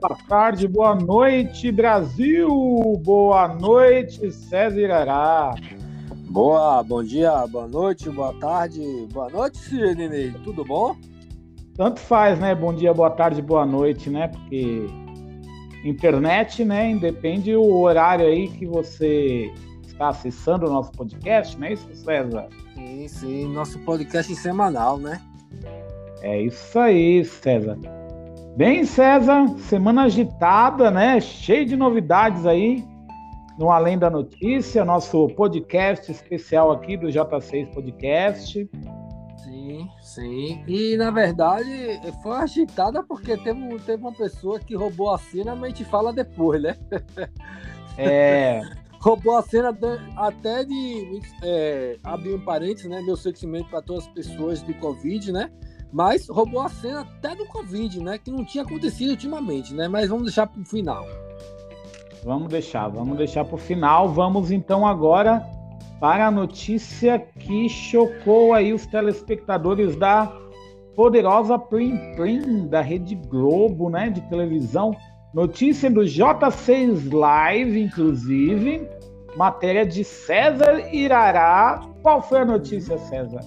boa tarde, boa noite, Brasil! Boa noite, César Irará. Boa, bom dia, boa noite, boa tarde, boa noite, Sidney. Tudo bom? Tanto faz, né? Bom dia, boa tarde, boa noite, né? Porque internet, né? Independe o horário aí que você está acessando o nosso podcast, não é isso, César? Sim, sim, nosso podcast semanal, né? É isso aí, César. Bem, César, semana agitada, né? Cheio de novidades aí no Além da Notícia, nosso podcast especial aqui do J6 Podcast. Sim, sim. E na verdade foi agitada porque teve, teve uma pessoa que roubou a cena, mas a gente fala depois, né? É. roubou a cena até de é, abrir um parênteses, né? Meu sentimento para todas as pessoas do Covid, né? Mas roubou a cena até do Covid, né? Que não tinha acontecido ultimamente, né? Mas vamos deixar para o final. Vamos deixar, vamos deixar para o final. Vamos então agora para a notícia que chocou aí os telespectadores da poderosa Prim Prim da Rede Globo, né? De televisão. Notícia do J6 Live, inclusive. Matéria de César Irará. Qual foi a notícia, César?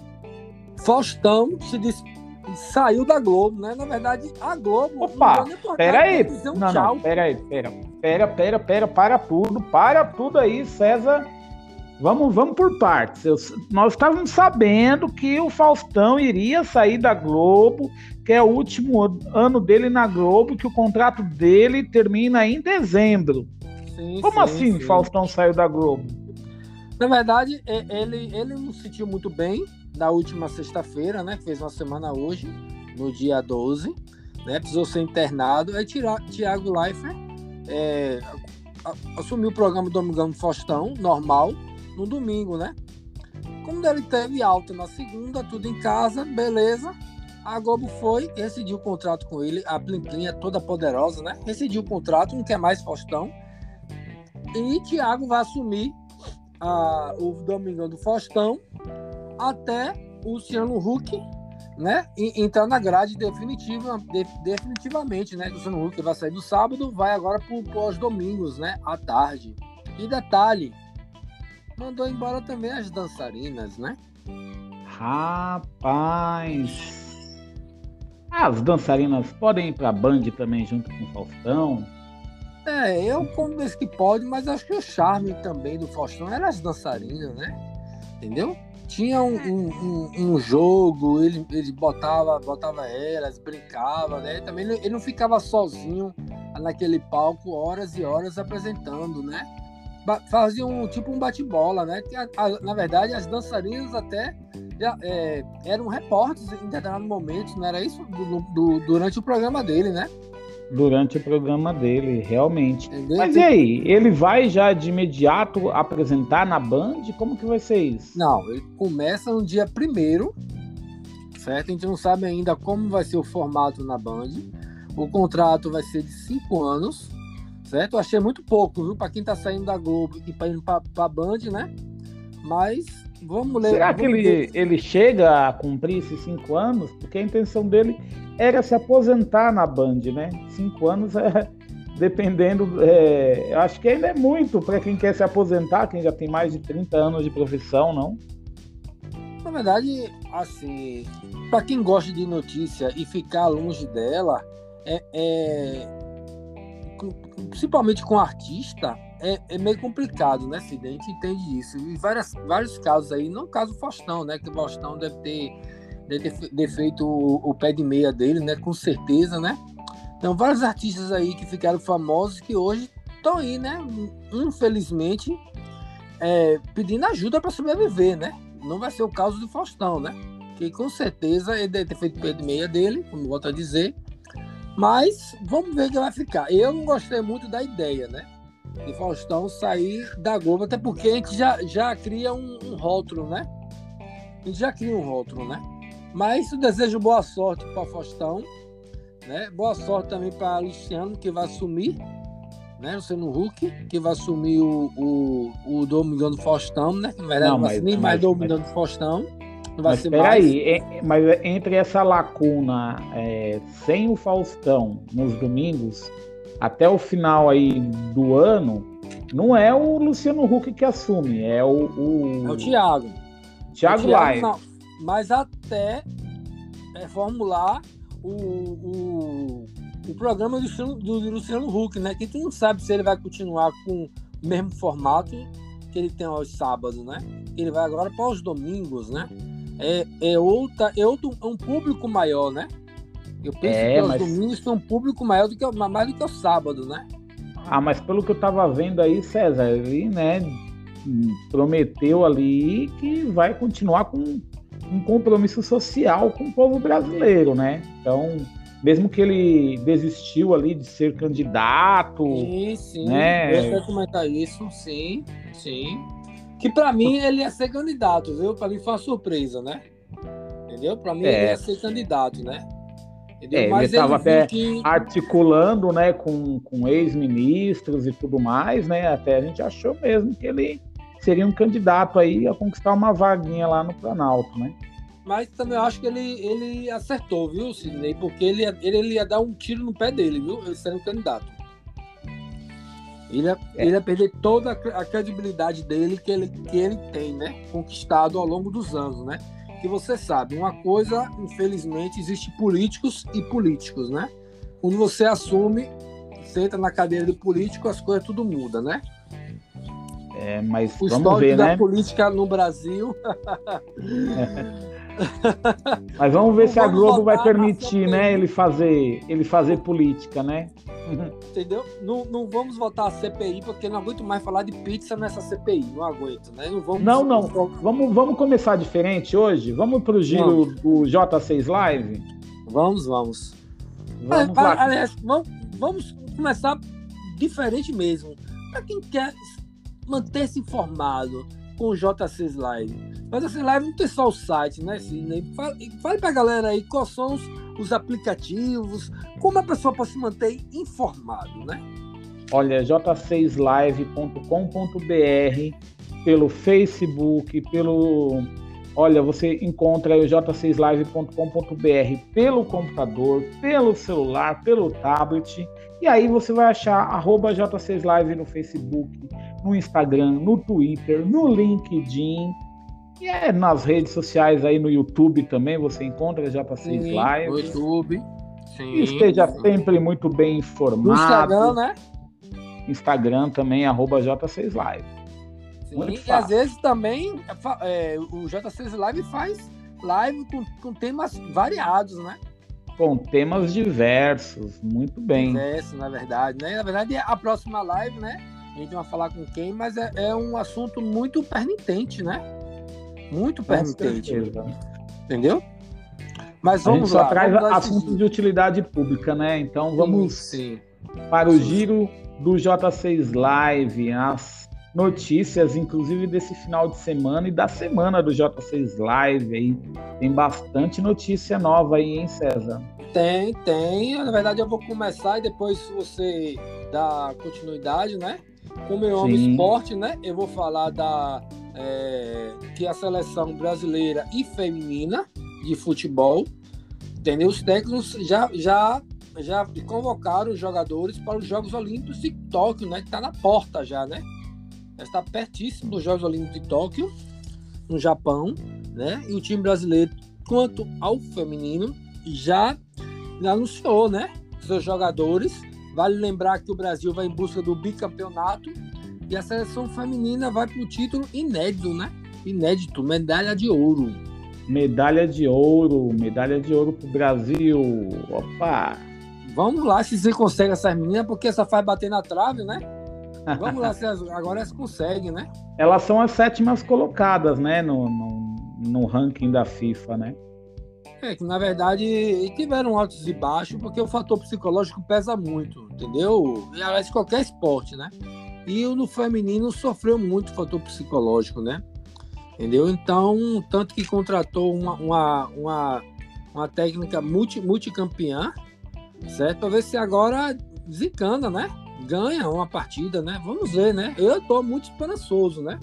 Faustão se despediu saiu da Globo, né? Na verdade, a Globo. Opa, peraí. Um não, tchau. não, peraí, pera. Pera, pera, pera, para tudo, para tudo aí, César. Vamos, vamos por partes. Eu, nós estávamos sabendo que o Faustão iria sair da Globo, que é o último ano dele na Globo, que o contrato dele termina em dezembro. Sim, Como sim, assim, sim. Faustão saiu da Globo? Na verdade, ele, ele não se sentiu muito bem da última sexta-feira, né? Que fez uma semana hoje, no dia 12, né? Precisou ser internado. Aí Tiago Leifert é, assumiu o programa do Domingão do Faustão, normal, no domingo, né? Como ele teve alta na segunda, tudo em casa, beleza. A Globo foi, rescindiu o contrato com ele. A Plim Plim é toda poderosa, né? Rescindiu o contrato, não quer mais Faustão. E Tiago vai assumir a, o Domingão do Faustão até o Luciano Huck né, entrar na grade definitiva, de, definitivamente, né? O Luciano Huck vai sair do sábado, vai agora para os domingos, né, à tarde. E detalhe, mandou embora também as dançarinas, né? Rapaz! As dançarinas podem ir pra Band também junto com o Faustão? É, eu como desse que pode, mas acho que o charme também do Faustão era as dançarinas, né? Entendeu? Tinha um, um, um, jogo, ele, ele botava, botava elas, brincava, né? Também ele não ficava sozinho naquele palco horas e horas apresentando, né? Fazia um tipo um bate-bola, né? na verdade, as dançarinas até é, eram repórteres em determinado momento, não era isso? Do, do, durante o programa dele, né? Durante o programa dele, realmente. Entendeu? Mas e aí, ele vai já de imediato apresentar na Band? Como que vai ser isso? Não, ele começa no dia primeiro, certo? A gente não sabe ainda como vai ser o formato na Band. O contrato vai ser de cinco anos, certo? Eu achei muito pouco, viu? Para quem tá saindo da Globo e para ir para a Band, né? Mas vamos ler. Será que ele, ele chega a cumprir esses cinco anos? Porque a intenção dele era se aposentar na Band, né? Cinco anos é. Dependendo, é, acho que ainda é muito para quem quer se aposentar, quem já tem mais de 30 anos de profissão, não? Na verdade, assim, para quem gosta de notícia e ficar longe dela, é, é principalmente com artista, é, é, meio complicado, né, Cid? A gente entende isso. E várias, vários casos aí, não o caso Faustão, né? Que o Faustão deve ter, deve ter feito o, o, pé de meia dele, né? Com certeza, né? Então, vários artistas aí que ficaram famosos que hoje estão aí, né? Infelizmente, é, pedindo ajuda para sobreviver, né? Não vai ser o caso do Faustão, né? Que com certeza ele deve ter feito o pé de meia dele, como volto a dizer. Mas vamos ver o que vai ficar. Eu não gostei muito da ideia, né? De Faustão sair da Globo, até porque a gente já, já cria um, um rótulo, né? A gente já cria um rótulo, né? Mas eu desejo boa sorte para Faustão, né? Boa sorte também para Luciano, que vai assumir, né? Luciano Huck, que vai assumir o, o, o Domingão do Faustão, né? Na verdade, não, vai ser nem mais Domingão do Faustão. Não vai mas ser peraí, mais... mas entre essa lacuna é, sem o Faustão nos domingos, até o final aí do ano, não é o Luciano Huck que assume, é o. o... É o Thiago. Thiago, Thiago Não, mas até é, formular o, o, o programa do, do, Luciano Huck, né? Que tu não sabe se ele vai continuar com o mesmo formato que ele tem aos sábados, né? Ele vai agora para os domingos, né? É, é, outra, é outro, é um público maior, né? Eu penso é, que os mas... domingos tem um público maior do que, mais do que o sábado, né? Ah, mas pelo que eu tava vendo aí, César, ele, né, prometeu ali que vai continuar com um compromisso social com o povo brasileiro, né? Então, mesmo que ele desistiu ali de ser candidato. Sim, sim. Né? Eu comentar isso, sim, sim. Que para mim ele ia ser candidato, viu? Para mim foi uma surpresa, né? Entendeu? Para mim é. ele ia ser candidato, né? É, ele estava até que... articulando, né, com, com ex-ministros e tudo mais, né? Até a gente achou mesmo que ele seria um candidato aí a conquistar uma vaguinha lá no Planalto, né? Mas também eu acho que ele, ele acertou, viu, Sidney? Porque ele, ele, ele ia dar um tiro no pé dele, viu? Ele sendo candidato. Ele ia, é. ele ia perder toda a credibilidade dele que ele, que ele tem, né? Conquistado ao longo dos anos, né? Que você sabe, uma coisa, infelizmente, existe políticos e políticos, né? Quando você assume, senta na cadeira de político, as coisas tudo muda, né? É, mas o vamos ver, da né? política no Brasil. Mas vamos ver se a Globo vai permitir, né, ele fazer, ele fazer política, né? Entendeu? Não, não vamos votar a CPI porque não aguento mais falar de pizza nessa CPI, não aguento, né? Não vamos. Não, não. Vamos, vamos começar diferente hoje. Vamos para o giro do J6 Live. Vamos, vamos. Vamos, lá. Aliás, vamos, vamos começar diferente mesmo. Para quem quer manter-se informado com o J6 Live mas assim, live não tem só o site, né, Sidney? Fale, fale pra galera aí quais são os, os aplicativos, como a pessoa pode se manter informado, né? Olha, j6live.com.br, pelo Facebook, pelo. Olha, você encontra o j6live.com.br pelo computador, pelo celular, pelo tablet. E aí você vai achar arroba J6Live no Facebook, no Instagram, no Twitter, no LinkedIn e é nas redes sociais aí no YouTube também você encontra já para seis lives. No YouTube. Sim. esteja sempre muito bem informado. No Instagram, né? Instagram também, arroba J6Live. Sim, e às vezes também é, o J6 Live faz live com, com temas variados, né? Com temas diversos, muito bem. Diversos, na verdade, né? Na verdade, a próxima live, né? A gente vai falar com quem, mas é, é um assunto muito permitente, né? muito permitente. Entendeu? Mas vamos a gente só lá, traz assuntos de utilidade pública, né? Então vamos sim, sim. para o giro do J6 Live, as notícias, inclusive desse final de semana e da semana do J6 Live aí. Tem bastante notícia nova aí, hein, César? Tem, tem. Na verdade, eu vou começar e depois você dá continuidade, né? Como eu amo esporte, né? Eu vou falar da é, que a seleção brasileira e feminina de futebol, entendeu? Os técnicos já, já, já convocaram os jogadores para os Jogos Olímpicos de Tóquio, né? Que está na porta já, né? Já está pertíssimo dos Jogos Olímpicos de Tóquio, no Japão, né? E o time brasileiro, quanto ao feminino, já anunciou, né? Seus jogadores. Vale lembrar que o Brasil vai em busca do bicampeonato e a seleção feminina vai para o título inédito, né? Inédito, medalha de ouro. Medalha de ouro, medalha de ouro para o Brasil. Opa! Vamos lá se você consegue essas meninas, porque essa faz bater na trave, né? Vamos lá, se agora elas conseguem, né? Elas são as sétimas colocadas, né? No, no, no ranking da FIFA, né? É, que na verdade tiveram altos e baixos, porque o fator psicológico pesa muito, entendeu? E aliás, qualquer esporte, né? E no feminino sofreu muito fator psicológico, né? Entendeu? Então, tanto que contratou uma, uma, uma, uma técnica multi, multicampeã, certo? Para ver se agora desencana, né? Ganha uma partida, né? Vamos ver, né? Eu estou muito esperançoso, né?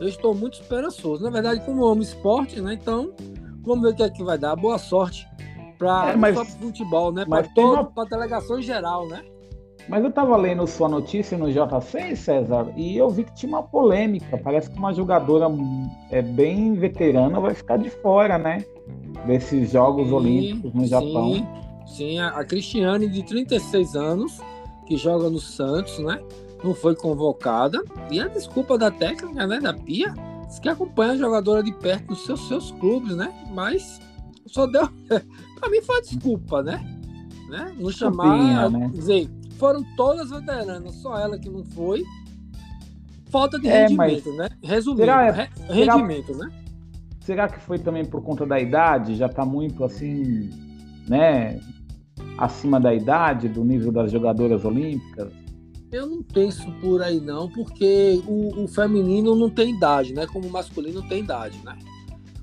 Eu estou muito esperançoso. Na verdade, como eu amo esporte, né? Então, vamos ver o que é que vai dar. Boa sorte para é, mas, futebol, né? Para toda uma... a delegação em geral, né? Mas eu estava lendo sua notícia no J6, César, e eu vi que tinha uma polêmica. Parece que uma jogadora é, bem veterana vai ficar de fora, né? Desses Jogos sim, Olímpicos no sim, Japão. Sim, a Cristiane, de 36 anos, que joga no Santos, né? Não foi convocada. E a desculpa da técnica, né? Da Pia, que acompanha a jogadora de perto nos seus, seus clubes, né? Mas só deu. para mim foi desculpa, né? né? Não chamar. né? Dizer, foram todas veteranas, só ela que não foi. Falta de é, rendimento, né? Resumindo, será, re, rendimento, será, né? Será que foi também por conta da idade? Já está muito assim, né? Acima da idade, do nível das jogadoras olímpicas? Eu não penso por aí não, porque o, o feminino não tem idade, né? Como o masculino tem idade, né?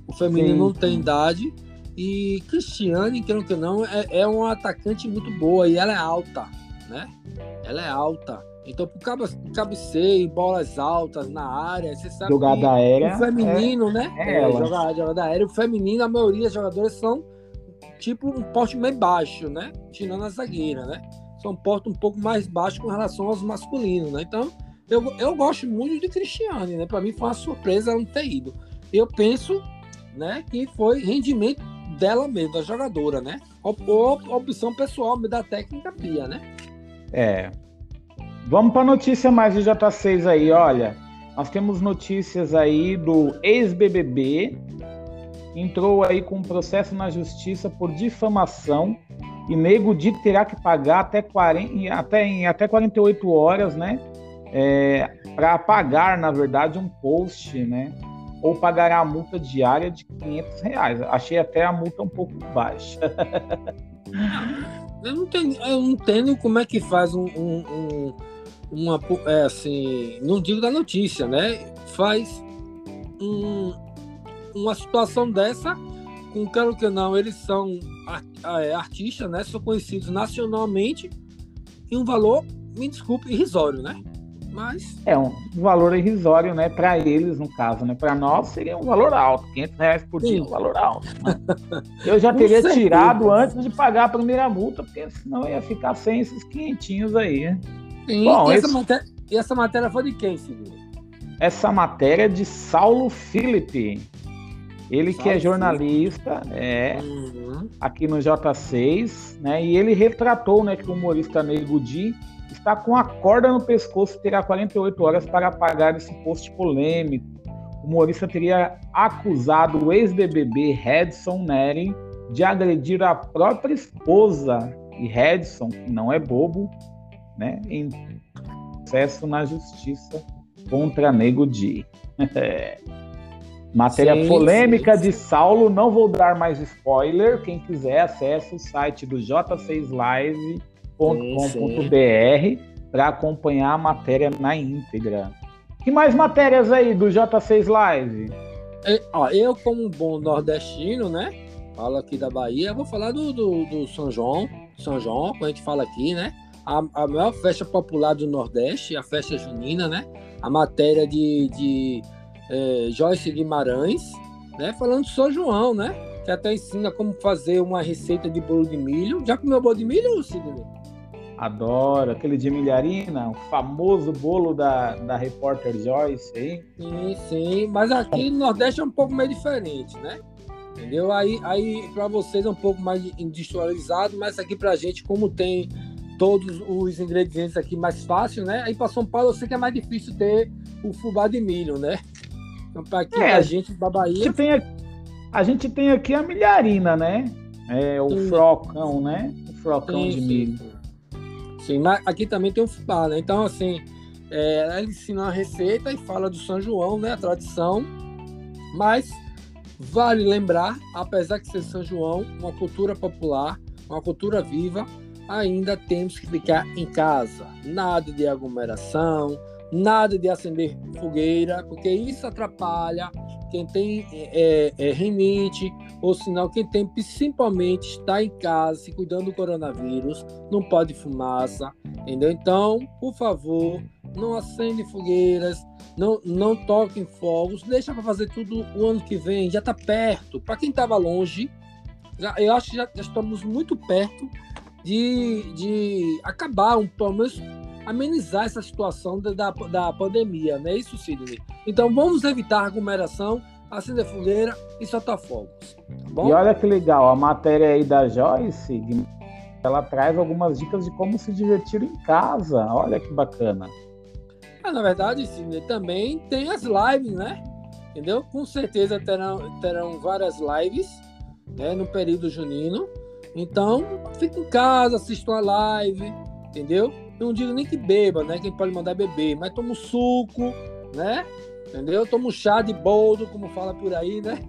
O feminino sim, não tem sim. idade. E Cristiane, querendo que não, é, é um atacante muito boa e ela é alta né? Ela é alta. Então, por cabeceio, bolas altas na área, você sabe jogada aérea, o feminino, é, né? É, é jogada, jogada aérea. O feminino, a maioria dos jogadores são tipo um porte meio baixo, né? Tirando a zagueira, né? São um porte um pouco mais baixo com relação aos masculinos, né? Então, eu, eu gosto muito de Cristiane, né? Para mim foi uma surpresa ela não ter ido. Eu penso, né, que foi rendimento dela mesmo, da jogadora, né? opção pessoal da técnica Pia, né? É. Vamos para notícia mais do J6 aí, olha. Nós temos notícias aí do ex-BBB, entrou aí com um processo na justiça por difamação e Nego Di terá que pagar até, 40, até, em até 48 horas, né? É, para pagar, na verdade, um post, né? Ou pagará a multa diária de 500 reais. Achei até a multa um pouco baixa. Eu não, tenho, eu não entendo como é que faz um, um, um uma é assim, não digo da notícia, né? Faz um, uma situação dessa com quero que não, eles são é, artistas, né? São conhecidos nacionalmente e um valor, me desculpe, irrisório, né? Mas é um valor irrisório, né? Para eles, no caso, né? Para nós seria um valor alto, 500 reais por dia, Sim. um valor alto. Né? Eu já teria tirado antes de pagar a primeira multa, porque senão ia ficar sem esses quinhentinhos aí. Né? Sim, Bom, e, essa matéria, e essa matéria foi de quem, Silvio? Essa matéria é de Saulo Felipe. Ele que é jornalista, é, uhum. aqui no J6, né? E ele retratou, né, que o humorista Nego Di está com a corda no pescoço e terá 48 horas para apagar esse post polêmico. O humorista teria acusado o ex-BBB Redson Nery de agredir a própria esposa. E Redson, que não é bobo, né, em processo na justiça contra Nego Di. Matéria sim, polêmica sim, sim. de Saulo, não vou dar mais spoiler. Quem quiser, acesse o site do J6 Live www.com.br para acompanhar a matéria na íntegra. Que mais matérias aí do J6 Live? É, ó, eu, como um bom nordestino, né? Falo aqui da Bahia, vou falar do, do, do São João. São João, como a gente fala aqui, né? A, a maior festa popular do Nordeste, a festa junina, né? A matéria de, de é, Joyce Guimarães, né? Falando de São João, né? Que até ensina como fazer uma receita de bolo de milho. Já comeu bolo de milho, Sidney? Adoro. Aquele de milharina, o famoso bolo da, da repórter Joyce, hein? Sim, sim. Mas aqui no Nordeste é um pouco meio diferente, né? Entendeu? Aí, aí para vocês é um pouco mais industrializado, mas aqui pra gente, como tem todos os ingredientes aqui mais fácil, né? Aí para São Paulo eu sei que é mais difícil ter o fubá de milho, né? Então, para aqui, é, a gente da Bahia. A gente, tem, a gente tem aqui a milharina, né? É, o sim. frocão, né? O frocão sim, de milho. Sim. Sim, mas aqui também tem o fubá, né? Então, assim, é, ela ensina a receita e fala do São João, né? A tradição. Mas vale lembrar, apesar de ser São João, uma cultura popular, uma cultura viva, ainda temos que ficar em casa. Nada de aglomeração, nada de acender fogueira, porque isso atrapalha quem tem é, é, rinite, ou sinal quem tem principalmente está em casa se cuidando do coronavírus, não pode fumaça, entendeu? Então, por favor, não acende fogueiras, não, não toquem fogos, deixa para fazer tudo o ano que vem, já está perto. Para quem estava longe, já, eu acho que já, já, estamos muito perto de, de acabar, um, pelo menos amenizar essa situação da, da, da pandemia, não é isso, Sidney? Então vamos evitar aglomeração, acender fogueira e soltar fogos. Tá e olha que legal, a matéria aí da Joyce, ela traz algumas dicas de como se divertir em casa. Olha que bacana. Ah, na verdade, Sidney, também tem as lives, né? Entendeu? Com certeza terão, terão várias lives né, no período junino. Então, fique em casa, assista uma live, entendeu? Não digo nem que beba, né? Quem pode mandar beber, mas toma um suco, né? Entendeu? Toma um chá de boldo, como fala por aí, né?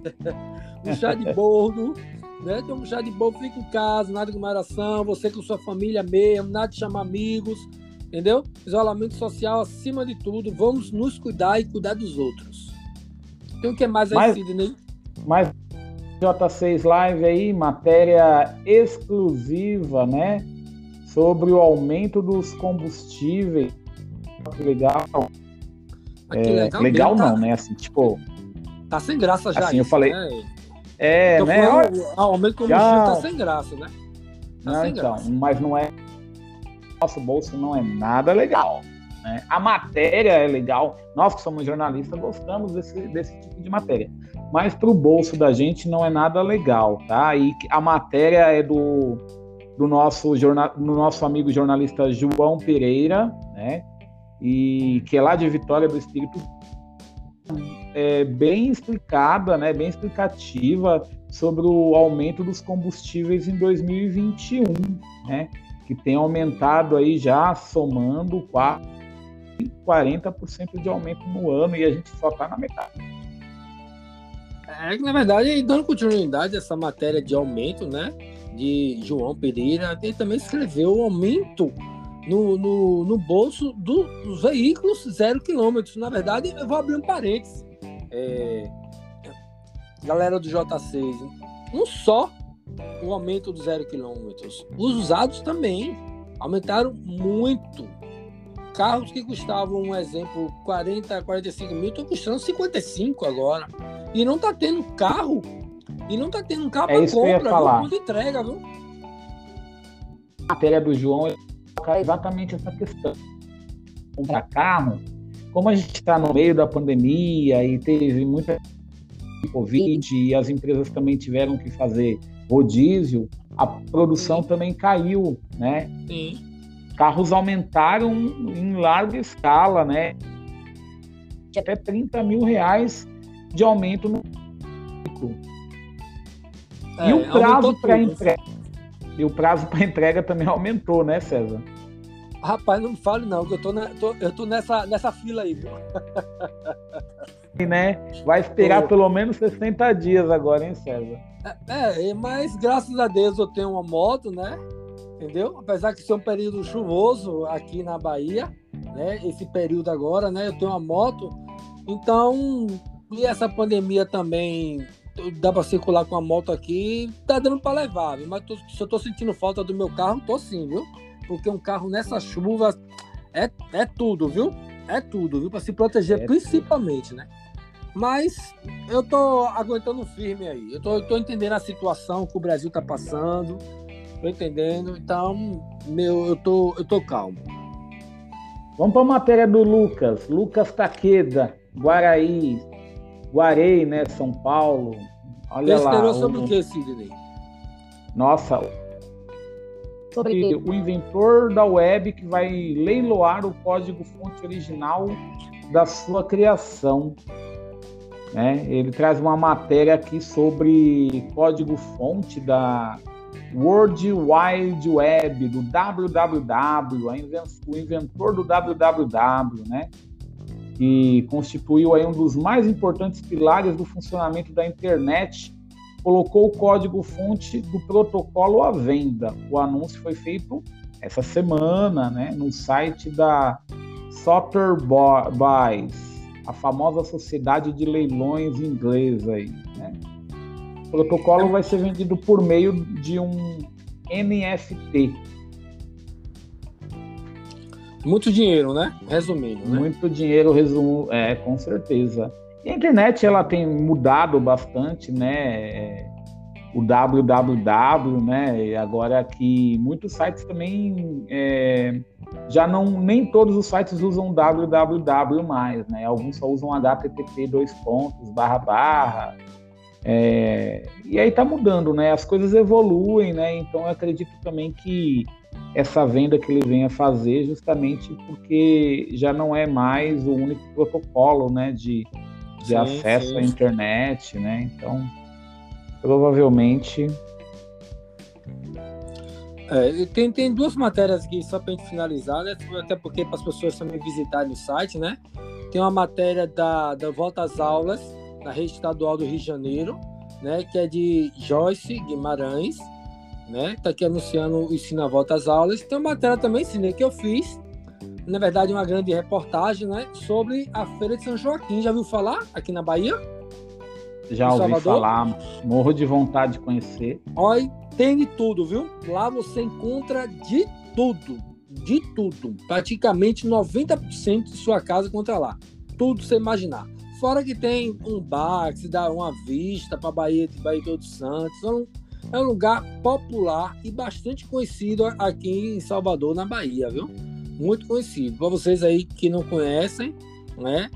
um chá de boldo, né? Toma um chá de boldo, fica em casa, nada de aglomeração, você com sua família mesmo, nada de chamar amigos, entendeu? Isolamento social acima de tudo, vamos nos cuidar e cuidar dos outros. Tem o que mais aí, mas, Sidney? Mas J6 Live aí, matéria exclusiva, né? Sobre o aumento dos combustíveis. Legal. Ah, é, legal, legal não, tá, né? Assim, tipo. Tá sem graça já. Assim, isso, eu falei. Né? É, então, né? O aumento do combustível já... tá sem graça, né? Tá não, sem então, graça. mas não é. Nosso bolso não é nada legal. Né? A matéria é legal. Nós que somos jornalistas gostamos desse, desse tipo de matéria mas para o bolso da gente não é nada legal, tá? E a matéria é do, do nosso, do nosso amigo jornalista João Pereira, né? E que é lá de Vitória do Espírito, é bem explicada, né? Bem explicativa sobre o aumento dos combustíveis em 2021, né? Que tem aumentado aí já somando quase 40% de aumento no ano e a gente só está na metade. É que, na verdade, dando continuidade a essa matéria de aumento, né? De João Pereira, ele também escreveu o aumento no, no, no bolso do, dos veículos zero quilômetros. Na verdade, eu vou abrir um parênteses. É, galera do J6, não só o aumento dos zero quilômetros, os usados também aumentaram muito. Carros que custavam, um exemplo, 40, 45 mil, estão custando 55 agora. E não tá tendo carro. E não tá tendo carro é para compra, falar. Viu? entrega, viu? A matéria do João é exatamente essa questão. Comprar carro, como a gente está no meio da pandemia e teve muita Covid e as empresas também tiveram que fazer rodízio, a produção Sim. também caiu, né? Sim. Carros aumentaram em larga escala, né? Até 30 mil reais de aumento no é, e o prazo para entrega e o prazo para entrega também aumentou, né, César? Rapaz, não me fale não, que eu tô, na, tô, eu tô nessa, nessa fila aí, viu? Né? Vai esperar pelo menos 60 dias agora, hein, César? É, é, mas graças a Deus eu tenho uma moto, né? Entendeu? Apesar que ser um período chuvoso aqui na Bahia, né? Esse período agora, né? Eu tenho uma moto, então e essa pandemia também dá para circular com a moto aqui, tá dando para levar, viu? mas tô, se eu tô sentindo falta do meu carro, tô sim, viu? Porque um carro nessa chuva é, é tudo, viu? É tudo, viu? Para se proteger é principalmente, tudo. né? Mas eu tô aguentando firme aí. Eu tô, eu tô entendendo a situação que o Brasil tá passando. Tô entendendo. Então, meu, eu tô, eu tô calmo. Vamos para a matéria do Lucas. Lucas Taqueda, Guaraí, Guarei, né? São Paulo. Olha Esse lá. sobre o que, Sidney? Nossa. Sobre o inventor da web que vai leiloar o código-fonte original da sua criação. Né? Ele traz uma matéria aqui sobre código-fonte da World Wide Web, do www, o inventor do www, né? Que constituiu aí um dos mais importantes pilares do funcionamento da internet, colocou o código-fonte do protocolo à venda. O anúncio foi feito essa semana, né, no site da Sotheby's, a famosa sociedade de leilões inglesa aí, né? O protocolo vai ser vendido por meio de um NFT, muito dinheiro, né? Resumindo, né? Muito dinheiro, resumo, é, com certeza. E a internet ela tem mudado bastante, né? o www, né? E agora que muitos sites também é, já não nem todos os sites usam www mais, né? Alguns só usam http dois pontos barra barra. É, e aí tá mudando, né? As coisas evoluem, né? Então eu acredito também que essa venda que ele vem a fazer justamente porque já não é mais o único protocolo, né? De, de sim, acesso sim. à internet, né? Então provavelmente. É, tem, tem duas matérias aqui só para gente finalizar, né? Até porque para as pessoas também visitarem o site, né? Tem uma matéria da, da Volta às Aulas, da Rede Estadual do Rio de Janeiro, né? Que é de Joyce Guimarães, né? Tá aqui anunciando o Ensino a Volta às Aulas. Tem uma matéria também, Cine, que eu fiz, na verdade, uma grande reportagem, né? Sobre a Feira de São Joaquim. Já viu falar aqui na Bahia? Já ouvi Salvador. falar, morro de vontade de conhecer. Olha, tem de tudo, viu? Lá você encontra de tudo, de tudo. Praticamente 90% de sua casa encontra lá. Tudo você imaginar. Fora que tem um bar que se dá uma vista para Bahia de Bahia Todos Santos. É, é um lugar popular e bastante conhecido aqui em Salvador, na Bahia, viu? Muito conhecido. Para vocês aí que não conhecem, né?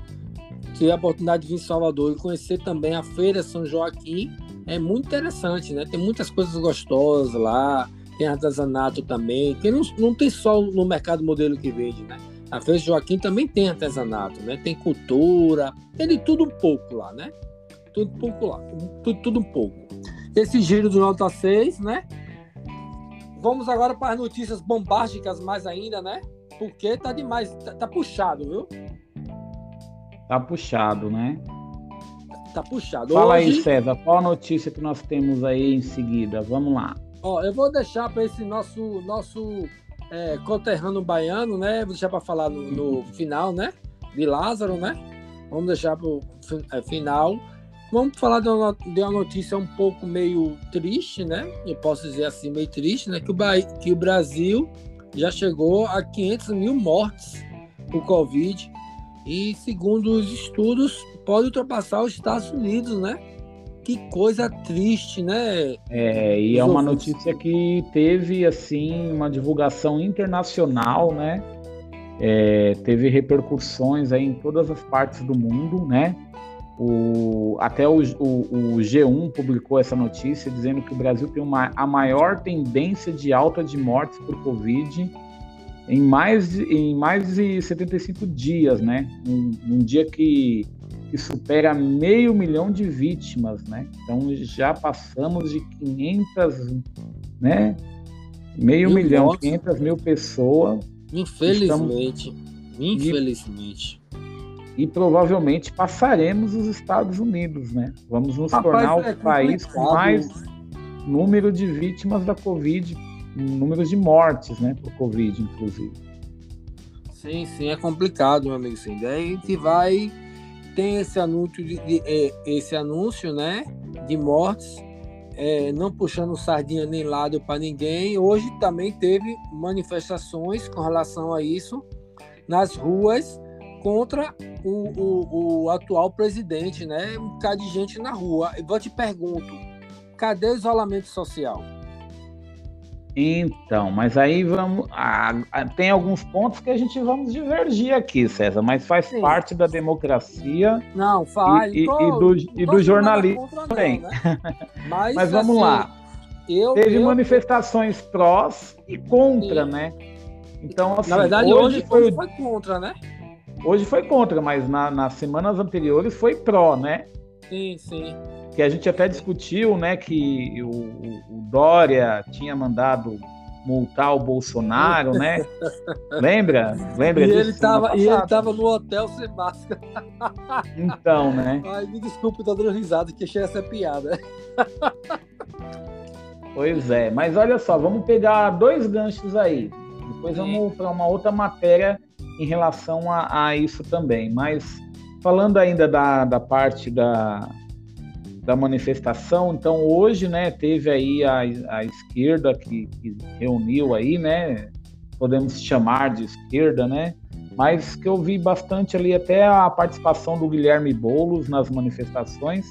tive a oportunidade de vir em Salvador e conhecer também a Feira São Joaquim, é muito interessante, né? Tem muitas coisas gostosas lá, tem artesanato também, que não, não tem só no mercado modelo que vende, né? A Feira São Joaquim também tem artesanato, né? Tem cultura, tem de tudo um pouco lá, né? Tudo um pouco lá, tudo, tudo um pouco. Esse giro do Nota 6, né? Vamos agora para as notícias bombásticas mais ainda, né? Porque tá demais, tá, tá puxado, viu? Tá puxado, né? Tá puxado. Fala Hoje... aí, César, qual a notícia que nós temos aí em seguida? Vamos lá. Ó, eu vou deixar para esse nosso nosso é, conterrâneo baiano, né? Vou deixar para falar no, no, final, né? De Lázaro, né? Vamos deixar para o é, final. Vamos falar de uma, de uma, notícia um pouco meio triste, né? Eu posso dizer assim, meio triste, né? Que o, que o Brasil já chegou a 500 mil mortes por Covid e, segundo os estudos, pode ultrapassar os Estados Unidos, né? Que coisa triste, né? É, e é uma notícia que teve, assim, uma divulgação internacional, né? É, teve repercussões aí em todas as partes do mundo, né? O, até o, o, o, G1 publicou essa notícia dizendo que o Brasil tem uma, a maior tendência de alta de mortes por Covid em mais de, em mais de 75 dias, né? Um, um dia que, que supera meio milhão de vítimas, né? Então já passamos de 500, né? Meio mil milhão, votos. 500 mil pessoas. Infelizmente, estamos... infelizmente. E, provavelmente passaremos os Estados Unidos, né? Vamos nos Rapaz, tornar é o país com mais número de vítimas da Covid números de mortes, né, por Covid, inclusive. Sim, sim, é complicado, meu amigo. Sim. Daí a gente vai tem esse anúncio de, de, é, esse anúncio, né, de mortes, é, não puxando sardinha nem lado para ninguém. Hoje também teve manifestações com relação a isso nas ruas contra o, o, o atual presidente, né? Um bocado de gente na rua. Eu vou te pergunto, cadê o isolamento social? Então, mas aí vamos. Ah, tem alguns pontos que a gente vamos divergir aqui, César, mas faz Sim. parte da democracia. Não, faz. E, e do, e do jornalismo também. Né? Mas, mas, vamos assim, lá. Eu, Teve eu... manifestações prós e contra, Sim. né? Então, assim, na verdade, hoje, hoje foi, foi, contra, né? Hoje foi contra, mas na, nas semanas anteriores foi pró, né? Sim, sim que a gente até discutiu, né, que o, o Dória tinha mandado multar o Bolsonaro, né? Lembra? Lembra e disso? Ele tava, e ele tava no hotel sem máscara. Então, né? Ai, me desculpe, tô dando risada, que achei essa piada. Pois é, mas olha só, vamos pegar dois ganchos aí. Depois Sim. vamos para uma outra matéria em relação a, a, isso também. Mas falando ainda da, da parte da, da manifestação. Então hoje, né, teve aí a, a esquerda que, que, reuniu aí, né, podemos chamar de esquerda, né, mas que eu vi bastante ali até a participação do Guilherme Boulos nas manifestações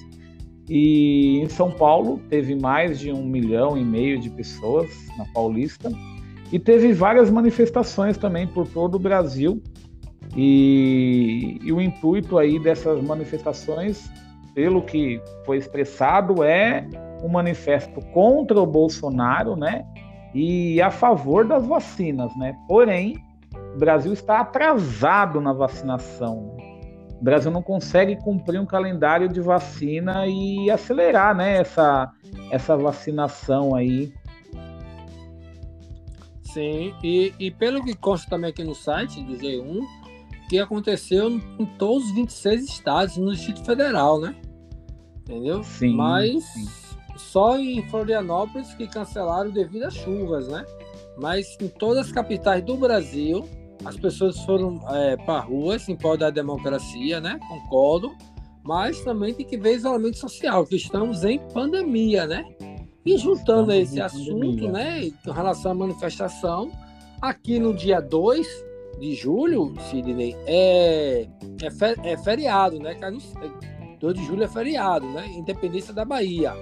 E em São Paulo teve mais de um milhão e meio de pessoas na Paulista. E teve várias manifestações também por todo o Brasil. E, e o intuito aí dessas manifestações, pelo que foi expressado, é um manifesto contra o Bolsonaro, né? E a favor das vacinas, né? Porém, o Brasil está atrasado na vacinação. O Brasil não consegue cumprir um calendário de vacina e acelerar, né? Essa, essa vacinação aí. Sim, e, e pelo que consta também aqui no site do G1, que aconteceu em todos os 26 estados no Distrito Federal, né? Entendeu? Sim. Mas sim. só em Florianópolis que cancelaram devido às chuvas, né? Mas em todas as capitais do Brasil, as pessoas foram é, para ruas em prol da democracia, né? Concordo. Mas também tem que ver isolamento social, que estamos em pandemia, né? E juntando esse assunto, né? Em relação à manifestação, aqui no dia 2 de julho, Sidney, é, é, é feriado, né? 2 de julho é feriado, né? Independência da Bahia,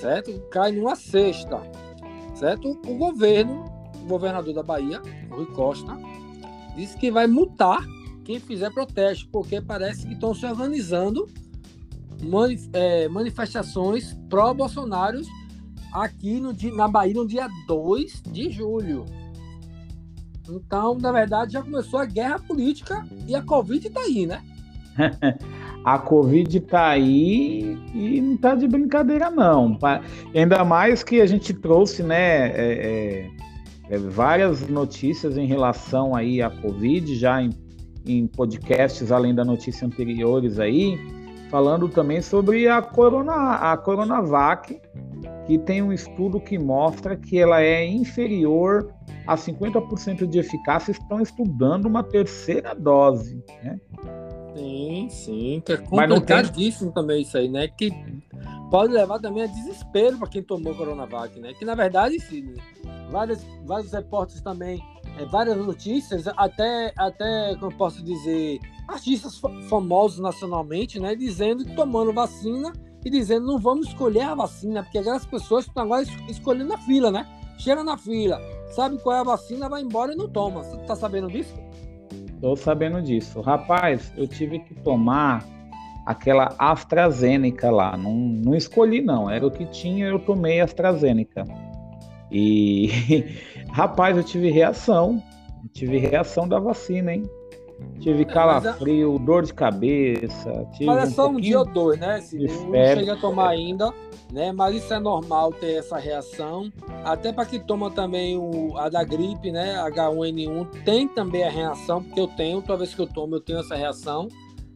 certo? Cai numa sexta, certo? O governo, o governador da Bahia, Rui Costa, disse que vai multar quem fizer protesto, porque parece que estão se organizando manif é, manifestações pró-Bolsonaro aqui no, na Bahia no dia 2 de julho. Então, na verdade, já começou a guerra política e a Covid está aí, né? a Covid está aí e não está de brincadeira, não. Ainda mais que a gente trouxe, né? É, é, é, várias notícias em relação aí à Covid, já em, em podcasts além da notícia anteriores aí, falando também sobre a, corona, a Coronavac, que tem um estudo que mostra que ela é inferior a 50% de eficácia, estão estudando uma terceira dose, né? Sim, sim, que é complicadíssimo tem... também isso aí, né? Que pode levar também a desespero para quem tomou Coronavac, né? Que na verdade, sim, vários, vários repórteres também, é, várias notícias, até, até, como eu posso dizer, artistas famosos nacionalmente, né? Dizendo que tomando vacina e dizendo não vamos escolher a vacina, porque aquelas pessoas estão agora escolhendo a fila, né? Chega na fila, sabe qual é a vacina, vai embora e não toma. Você tá sabendo disso? Tô sabendo disso. Rapaz, eu tive que tomar aquela AstraZeneca lá. Não, não escolhi, não. Era o que tinha, eu tomei AstraZeneca. E, rapaz, eu tive reação. Eu tive reação da vacina, hein? Tive é, calafrio, é... dor de cabeça. Tive mas é só um, um dia ou dois, né? Se não chega a tomar ainda, né? Mas isso é normal ter essa reação. Até para quem toma também o, a da gripe, né? H1N1, tem também a reação, porque eu tenho, toda vez que eu tomo, eu tenho essa reação,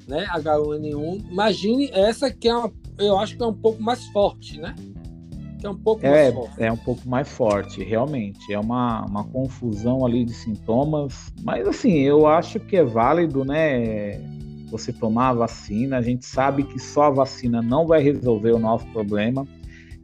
né? H1N1. Imagine essa que é uma, eu acho que é um pouco mais forte, né? Que é um pouco é, mais forte. É um pouco mais forte, realmente. É uma, uma confusão ali de sintomas. Mas assim, eu acho que é válido, né? Você tomar a vacina. A gente sabe que só a vacina não vai resolver o nosso problema.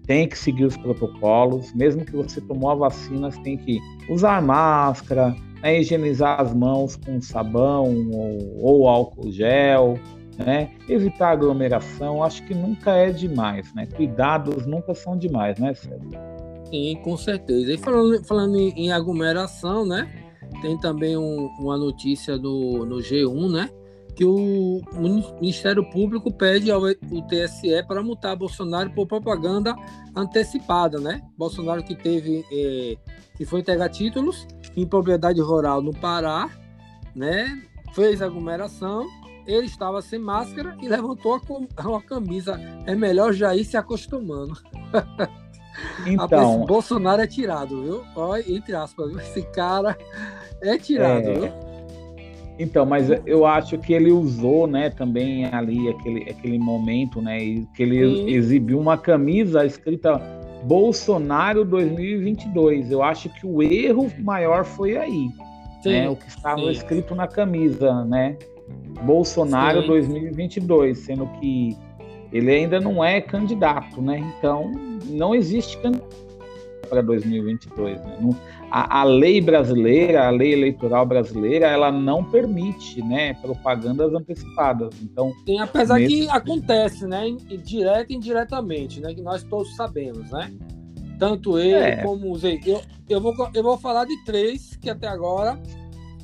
Tem que seguir os protocolos. Mesmo que você tomou a vacina, você tem que usar máscara, né, higienizar as mãos com sabão ou, ou álcool gel né? Evitar aglomeração, acho que nunca é demais, né? Cuidados nunca são demais, né, César? Sim, com certeza. E falando, falando em, aglomeração, né? Tem também um, uma notícia do, no G1, né? Que o, Ministério Público pede ao TSE para multar Bolsonaro por propaganda antecipada, né? Bolsonaro que teve, é, que foi entregar títulos em propriedade rural no Pará, né? Fez aglomeração ele estava sem máscara e levantou a, camisa. É melhor já ir se acostumando. Então. Bolsonaro é tirado, viu? Olha, entre aspas, esse cara é tirado, é... viu? Então, mas eu acho que ele usou, né, também ali aquele, aquele momento, né, que ele Sim. exibiu uma camisa escrita Bolsonaro 2022. Eu acho que o erro maior foi aí, Sim. né, o que estava Sim. escrito na camisa, né? Bolsonaro Sim. 2022, sendo que ele ainda não é candidato, né? Então, não existe candidato para 2022. Né? A, a, lei brasileira, a lei eleitoral brasileira, ela não permite né, propagandas antecipadas. Então, Tem, apesar nesse... que acontece, né, direto e indiretamente, né, que nós todos sabemos, né? Tanto ele é. como o Zé. Eu, eu, vou, eu vou falar de três que até agora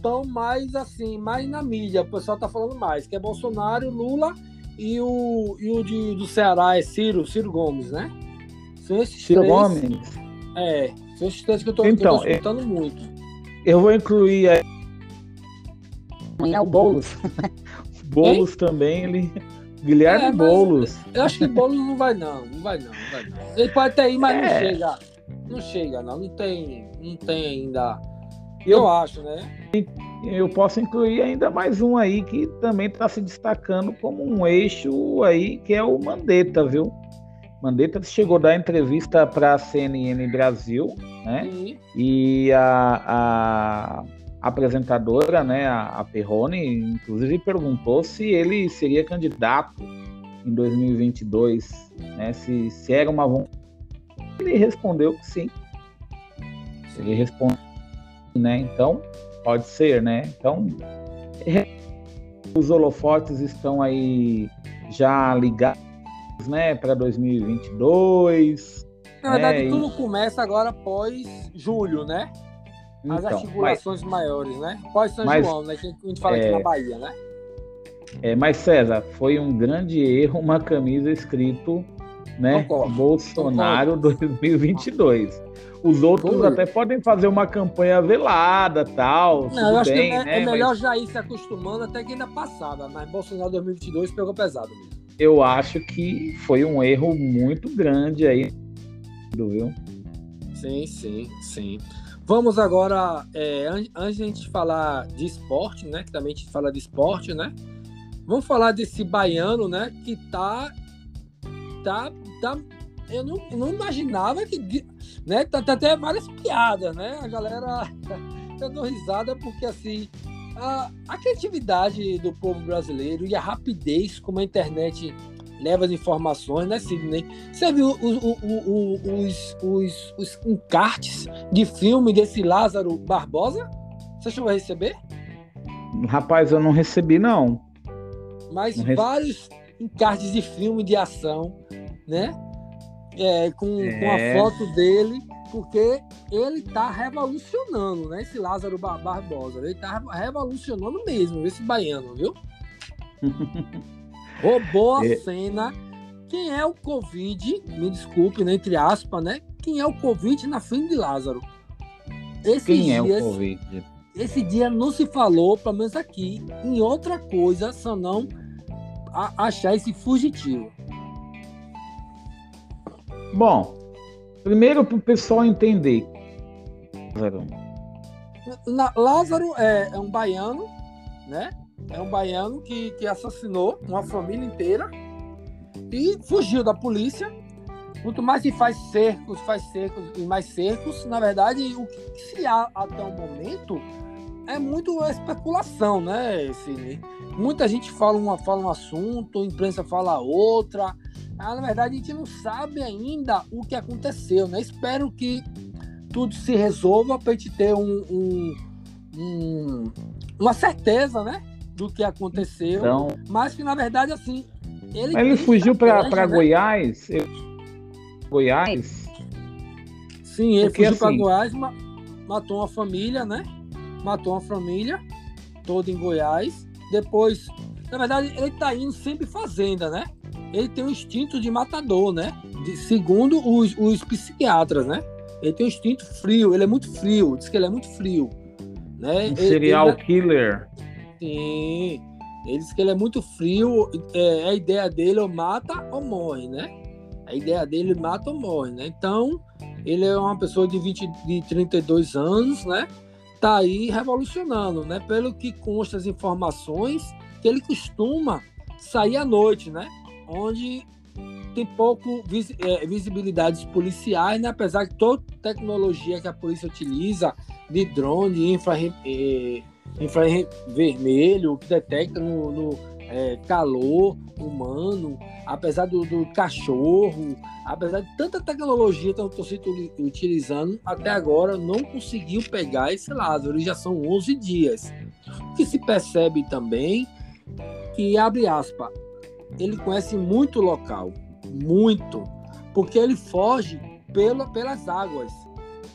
estão mais assim, mais na mídia, o pessoal está falando mais, que é Bolsonaro, Lula e o, e o de, do Ceará é Ciro, Ciro Gomes, né? São esses Ciro três, Gomes? É, são esses três que eu tô, então, que eu tô escutando eu, muito. Eu vou incluir aí. É o Boulos. Boulos também, ele. Guilherme é, Boulos. Eu acho que Boulos não vai não, não vai não, não vai não. Ele pode até ir, mas é. não chega. Não chega, não. Não tem, não tem ainda. Eu, acho, né? Eu posso incluir ainda mais um aí que também está se destacando como um eixo aí, que é o Mandetta, viu? Mandetta chegou a dar entrevista para a CNN Brasil, né? Sim. E a, a, apresentadora, né, a, Perrone, inclusive perguntou se ele seria candidato em 2022, né? Se, se era uma ele respondeu que sim. Ele respondeu, né? Então pode ser, né? Então os holofotes estão aí já ligados né, para 2022. Na verdade, né, tudo e... começa agora após julho, né? As então, articulações mas... maiores, né? Após São mas, João, né? Que a gente fala é... aqui na Bahia, né? É, mas César, foi um grande erro uma camisa escrito, né? Concordo. Bolsonaro Concordo. 2022. Os outros até podem fazer uma campanha velada, tal. Não, eu acho bem, que é, né? é melhor mas... já ir se acostumando até que ainda passada, mas Bolsonaro 2022 pegou pesado mesmo eu acho que foi um erro muito grande aí, viu? Sim, sim, sim. Vamos agora, é, antes de a gente falar de esporte, né? Que também a gente fala de esporte, né? Vamos falar desse baiano, né? Que tá. Tá. Tá eu não, eu não imaginava que. Né, tá, tá até várias piadas, né? A galera tá dando risada porque assim a, a criatividade do povo brasileiro e a rapidez como a internet leva as informações, né, Sidney? Você viu o, o, o, os, os, os encartes de filme desse Lázaro Barbosa? Você chegou a receber? Rapaz, eu não recebi, não. Mas não vários encartes de filme de ação, né? É, com, é. com a é. foto dele porque ele está revolucionando, né? Esse Lázaro Barbosa. Ele está revolucionando mesmo, esse baiano, viu? Roubou a é. cena. Quem é o Covid? Me desculpe, né, entre aspas, né? Quem é o Covid na frente de Lázaro? Esse Quem dia, é o Covid? Esse dia não se falou, pelo menos aqui, em outra coisa, só não achar esse fugitivo. Bom, Primeiro, para o pessoal entender. Lázaro. Lázaro é, é, um baiano, né? É um baiano que, que assassinou uma família inteira e fugiu da polícia. Quanto mais se faz cercos, faz cercos e mais cercos, na verdade, o que se há até o momento é muito especulação, né, Cine? Muita gente fala, uma, fala um assunto, a imprensa fala outra, ah, na verdade, a gente não sabe ainda o que aconteceu, né? Espero que tudo se resolva para a gente ter um, um, um, uma certeza, né? Do que aconteceu. Então, mas que, na verdade, assim. Ele, ele fugiu para né? Goiás? Goiás? Sim, ele Porque, fugiu para assim... Goiás, matou uma família, né? Matou uma família toda em Goiás. Depois, na verdade, ele está indo sempre fazenda, né? Ele tem um instinto de matador, né? De, segundo os, os psiquiatras, né? Ele tem um instinto frio, ele é muito frio, diz que ele é muito frio. Né? Um serial ele, killer. Sim. Ele diz que ele é muito frio, é, a ideia dele é ou mata ou morre, né? A ideia dele é mata ou morre, né? Então, ele é uma pessoa de, 20, de 32 anos, né? Tá aí revolucionando, né? Pelo que consta as informações, que ele costuma sair à noite, né? Onde tem pouco vis, é, visibilidades policiais, né? apesar de toda tecnologia que a polícia utiliza, de drone, de infra, é, infravermelho, que detecta no, no é, calor humano, apesar do, do, cachorro, apesar de tanta tecnologia que eu estou utilizando, até agora não conseguiu pegar esse lado. Eles já são 11 dias. O que se percebe também que, abre aspas, ele conhece muito o local, muito, porque ele foge pela, pelas águas.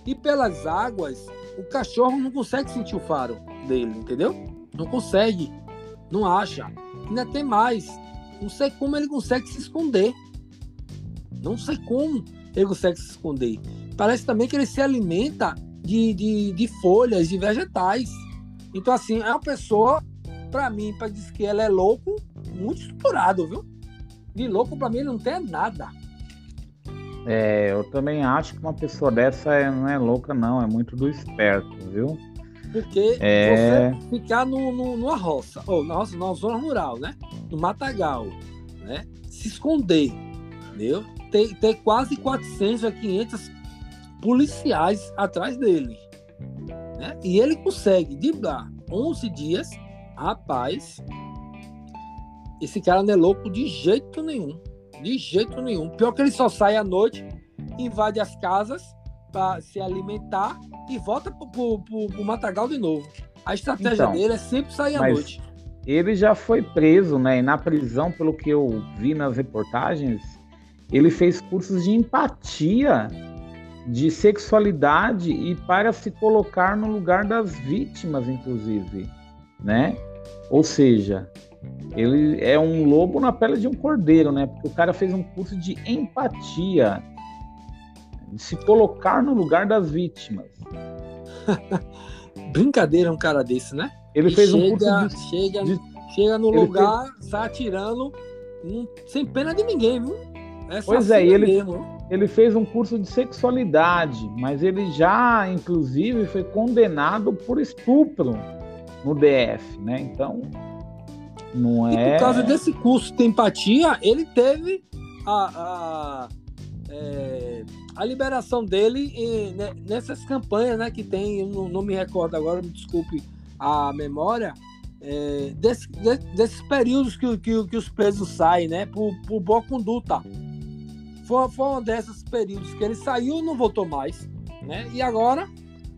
E pelas águas, o cachorro não consegue sentir o faro dele, entendeu? Não consegue, não acha. Ainda tem mais. Não sei como ele consegue se esconder. Não sei como ele consegue se esconder. Parece também que ele se alimenta de, de, de folhas, de vegetais. Então, assim, é uma pessoa, para mim, para dizer que ela é louco, muito estruturado, viu? De louco, para mim, ele não tem nada. É, eu também acho que uma pessoa dessa é, não é louca, não, é muito do esperto, viu? Porque é... você ficar no, no, numa roça, ou na roça, numa zona rural, né? No matagal, né? Se esconder, entendeu? Ter, ter quase 400 a 500 policiais atrás dele. Né? E ele consegue driblar 11 dias, rapaz. Esse cara não é louco de jeito nenhum. De jeito nenhum. Pior que ele só sai à noite, invade as casas para se alimentar e volta pro, pro, pro, pro Matagal de novo. A estratégia então, dele é sempre sair à noite. Ele já foi preso, né? E na prisão, pelo que eu vi nas reportagens, ele fez cursos de empatia, de sexualidade e para se colocar no lugar das vítimas, inclusive, né? Ou seja, ele é um lobo na pele de um cordeiro, né? Porque o cara fez um curso de empatia, de se colocar no lugar das vítimas. Brincadeira um cara desse, né? Ele e fez chega, um curso de, chega, de... chega no lugar, fez... sai atirando, um, sem pena de ninguém, viu? É pois é, ele, mesmo. ele fez um curso de sexualidade, mas ele já, inclusive, foi condenado por estupro no DF, né? Então, não é. E por causa desse curso de empatia, ele teve a, a, é, a liberação dele em, né, nessas campanhas né, que tem, não, não, me recordo agora, me desculpe a memória, é, desse, de, desses períodos que, que, que, os presos saem, né, por, por boa conduta. Foi, foi um desses períodos que ele saiu não voltou mais, né, e agora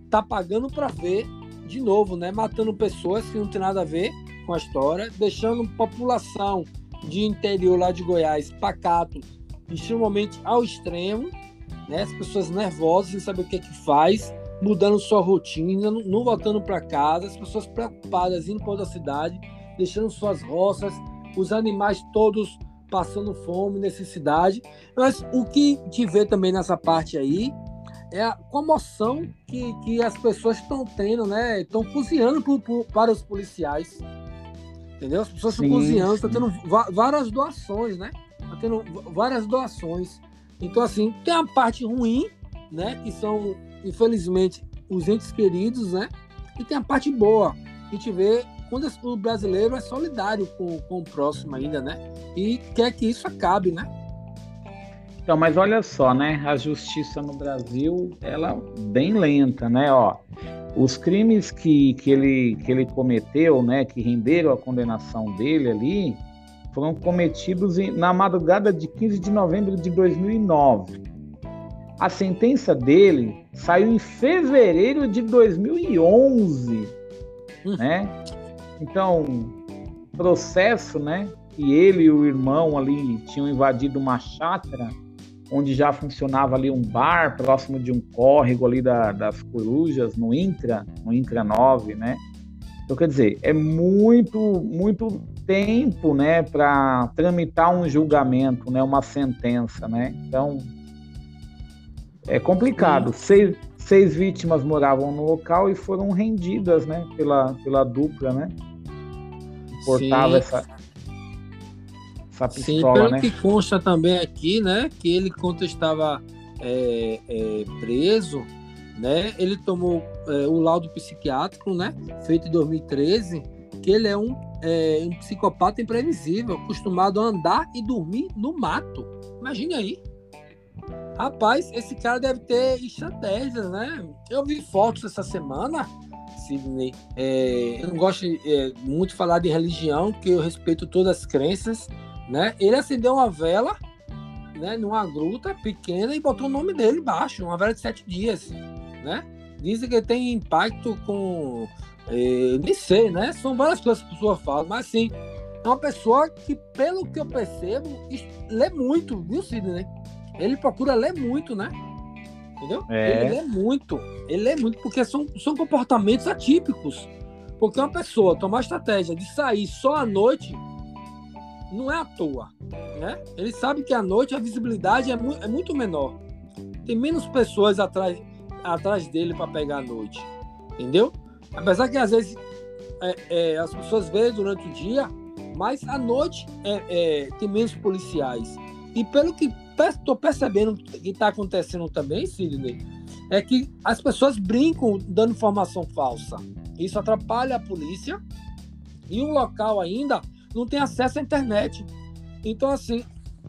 tá pagando para ver de novo, né, matando pessoas que não tem nada a ver com a história, deixando população de interior lá de Goiás pacato, extremamente ao extremo, né? As pessoas nervosas, sem saber o que é que faz, mudando sua rotina, não, não voltando para casa, as pessoas preocupadas indo para outra cidade, deixando suas roças, os animais todos passando fome, necessidade. Mas o que te vê também nessa parte aí é a comoção que, que as pessoas estão tendo, né? Estão cozinhando pro, pro, para os policiais. Entendeu? As pessoas estão cozinhando, estão tendo várias doações, né? Estão tendo várias doações. Então, assim, tem a parte ruim, né? Que são, infelizmente, os entes queridos, né? E tem a parte boa. A gente vê quando o brasileiro é solidário com, com o próximo ainda, né? E quer que isso acabe, né? Então, mas olha só, né? A justiça no Brasil, ela bem lenta, né? Ó, os crimes que, que, ele, que ele cometeu, né, que renderam a condenação dele ali, foram cometidos na madrugada de 15 de novembro de 2009. A sentença dele saiu em fevereiro de 2011, hum. né? Então, processo, né, que ele e o irmão ali tinham invadido uma chácara onde já funcionava ali um bar próximo de um córrego ali da, das corujas, no Intra, no Intra 9, né? Então, quer dizer, é muito, muito tempo, né, para tramitar um julgamento, né, uma sentença, né? Então, é complicado. Seis, seis vítimas moravam no local e foram rendidas, né, pela, pela dupla, né? Portava essa, essa pistola, Sim, pelo né? que consta também aqui, né, que ele quando estava é, é, preso, né, ele tomou é, o laudo psiquiátrico, né, feito em 2013, que ele é um, é, um psicopata imprevisível, acostumado a andar e dormir no mato. Imagine aí. Rapaz, esse cara deve ter estratégias, né? Eu vi fotos essa semana. Sidney, é, eu não gosto é, muito de falar de religião, porque eu respeito todas as crenças, né? Ele acendeu uma vela, né, numa gruta pequena e botou o nome dele embaixo, uma vela de sete dias, né? Dizem que tem impacto com, é, nem sei, né? São várias coisas que a pessoa fala, mas assim, é uma pessoa que, pelo que eu percebo, lê muito, viu, Sidney? Ele procura ler muito, né? Entendeu? É. Ele lê muito. Ele lê muito porque são, são comportamentos atípicos. Porque uma pessoa tomar a estratégia de sair só à noite não é à toa. Né? Ele sabe que à noite a visibilidade é, mu é muito menor. Tem menos pessoas atrás, atrás dele para pegar à noite. Entendeu? Apesar que às vezes é, é, as pessoas veem durante o dia, mas à noite é, é tem menos policiais. E pelo que estou percebendo que está acontecendo também, Sidney, é que as pessoas brincam dando informação falsa. Isso atrapalha a polícia e o local ainda não tem acesso à internet. Então, assim,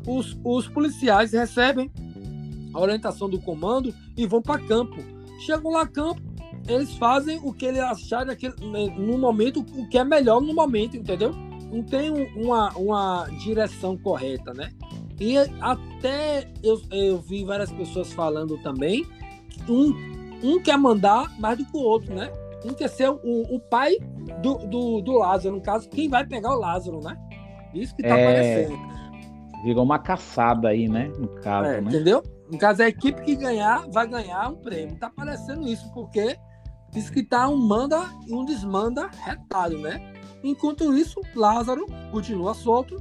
os, os policiais recebem a orientação do comando e vão para campo. Chegam lá campo, eles fazem o que eles acharem no momento, o que é melhor no momento, entendeu? Não tem uma, uma direção correta, né? E até eu, eu vi várias pessoas falando também um, um quer mandar mais do que o outro, né? Um quer ser o, o pai do, do, do Lázaro, no caso, quem vai pegar o Lázaro, né? Isso que tá é... aparecendo. Virou uma caçada aí, né? No caso, é, né? Entendeu? No caso, a equipe que ganhar vai ganhar um prêmio. Tá aparecendo isso, porque diz que tá um manda e um desmanda retado, né? Enquanto isso, Lázaro continua solto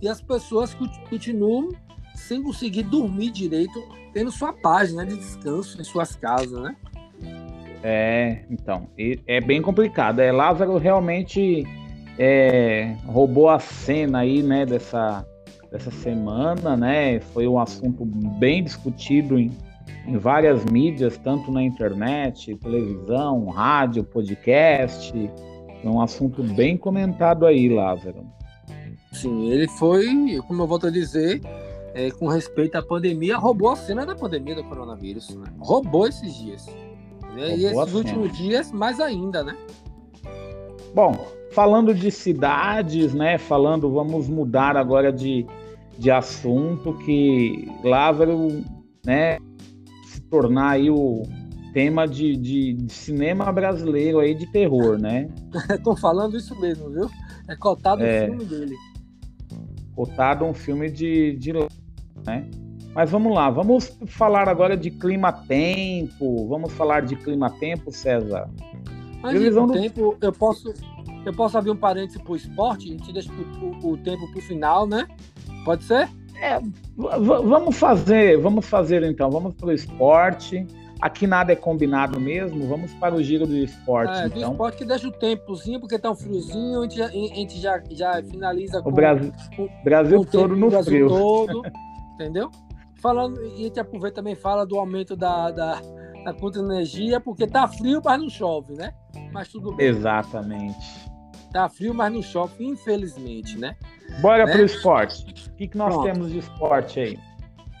e as pessoas continuam sem conseguir dormir direito, tendo sua página de descanso em suas casas, né? É, então, é bem complicado. É, Lázaro realmente é, roubou a cena aí, né, dessa, dessa semana, né? Foi um assunto bem discutido em, em várias mídias, tanto na internet, televisão, rádio, podcast. É um assunto bem comentado aí, Lázaro. Sim, ele foi, como eu volto a dizer, é, com respeito à pandemia, roubou a cena da pandemia do coronavírus. Né? Roubou esses dias. E esses últimos dias, mais ainda, né? Bom, falando de cidades, né? Falando, vamos mudar agora de, de assunto, que Lázaro, né? Se tornar aí o tema de, de, de cinema brasileiro aí de terror, né? Estão falando isso mesmo, viu? É cotado é... o filme dele cotado um filme de, de né? Mas vamos lá, vamos falar agora de clima-tempo. Vamos falar de clima-tempo, César. Mas Previsão do tempo, eu posso, eu posso abrir um parênteses para o esporte. A gente deixa o, o tempo para o final, né? Pode ser? É, vamos fazer, vamos fazer então. Vamos para o esporte. Aqui nada é combinado mesmo, vamos para o giro do esporte. É, então. do esporte que deixa o tempozinho, porque tá um friozinho, a gente já, a gente já, já finaliza com o Brasil, com, Brasil com todo no Brasil frio. todo, entendeu? Falando, e a gente aproveita também fala do aumento da, da, da conta de energia, porque tá frio, mas não chove, né? Mas tudo bem. Exatamente. Tá frio, mas não chove, infelizmente, né? Bora né? pro esporte. O que, que nós Pronto. temos de esporte aí?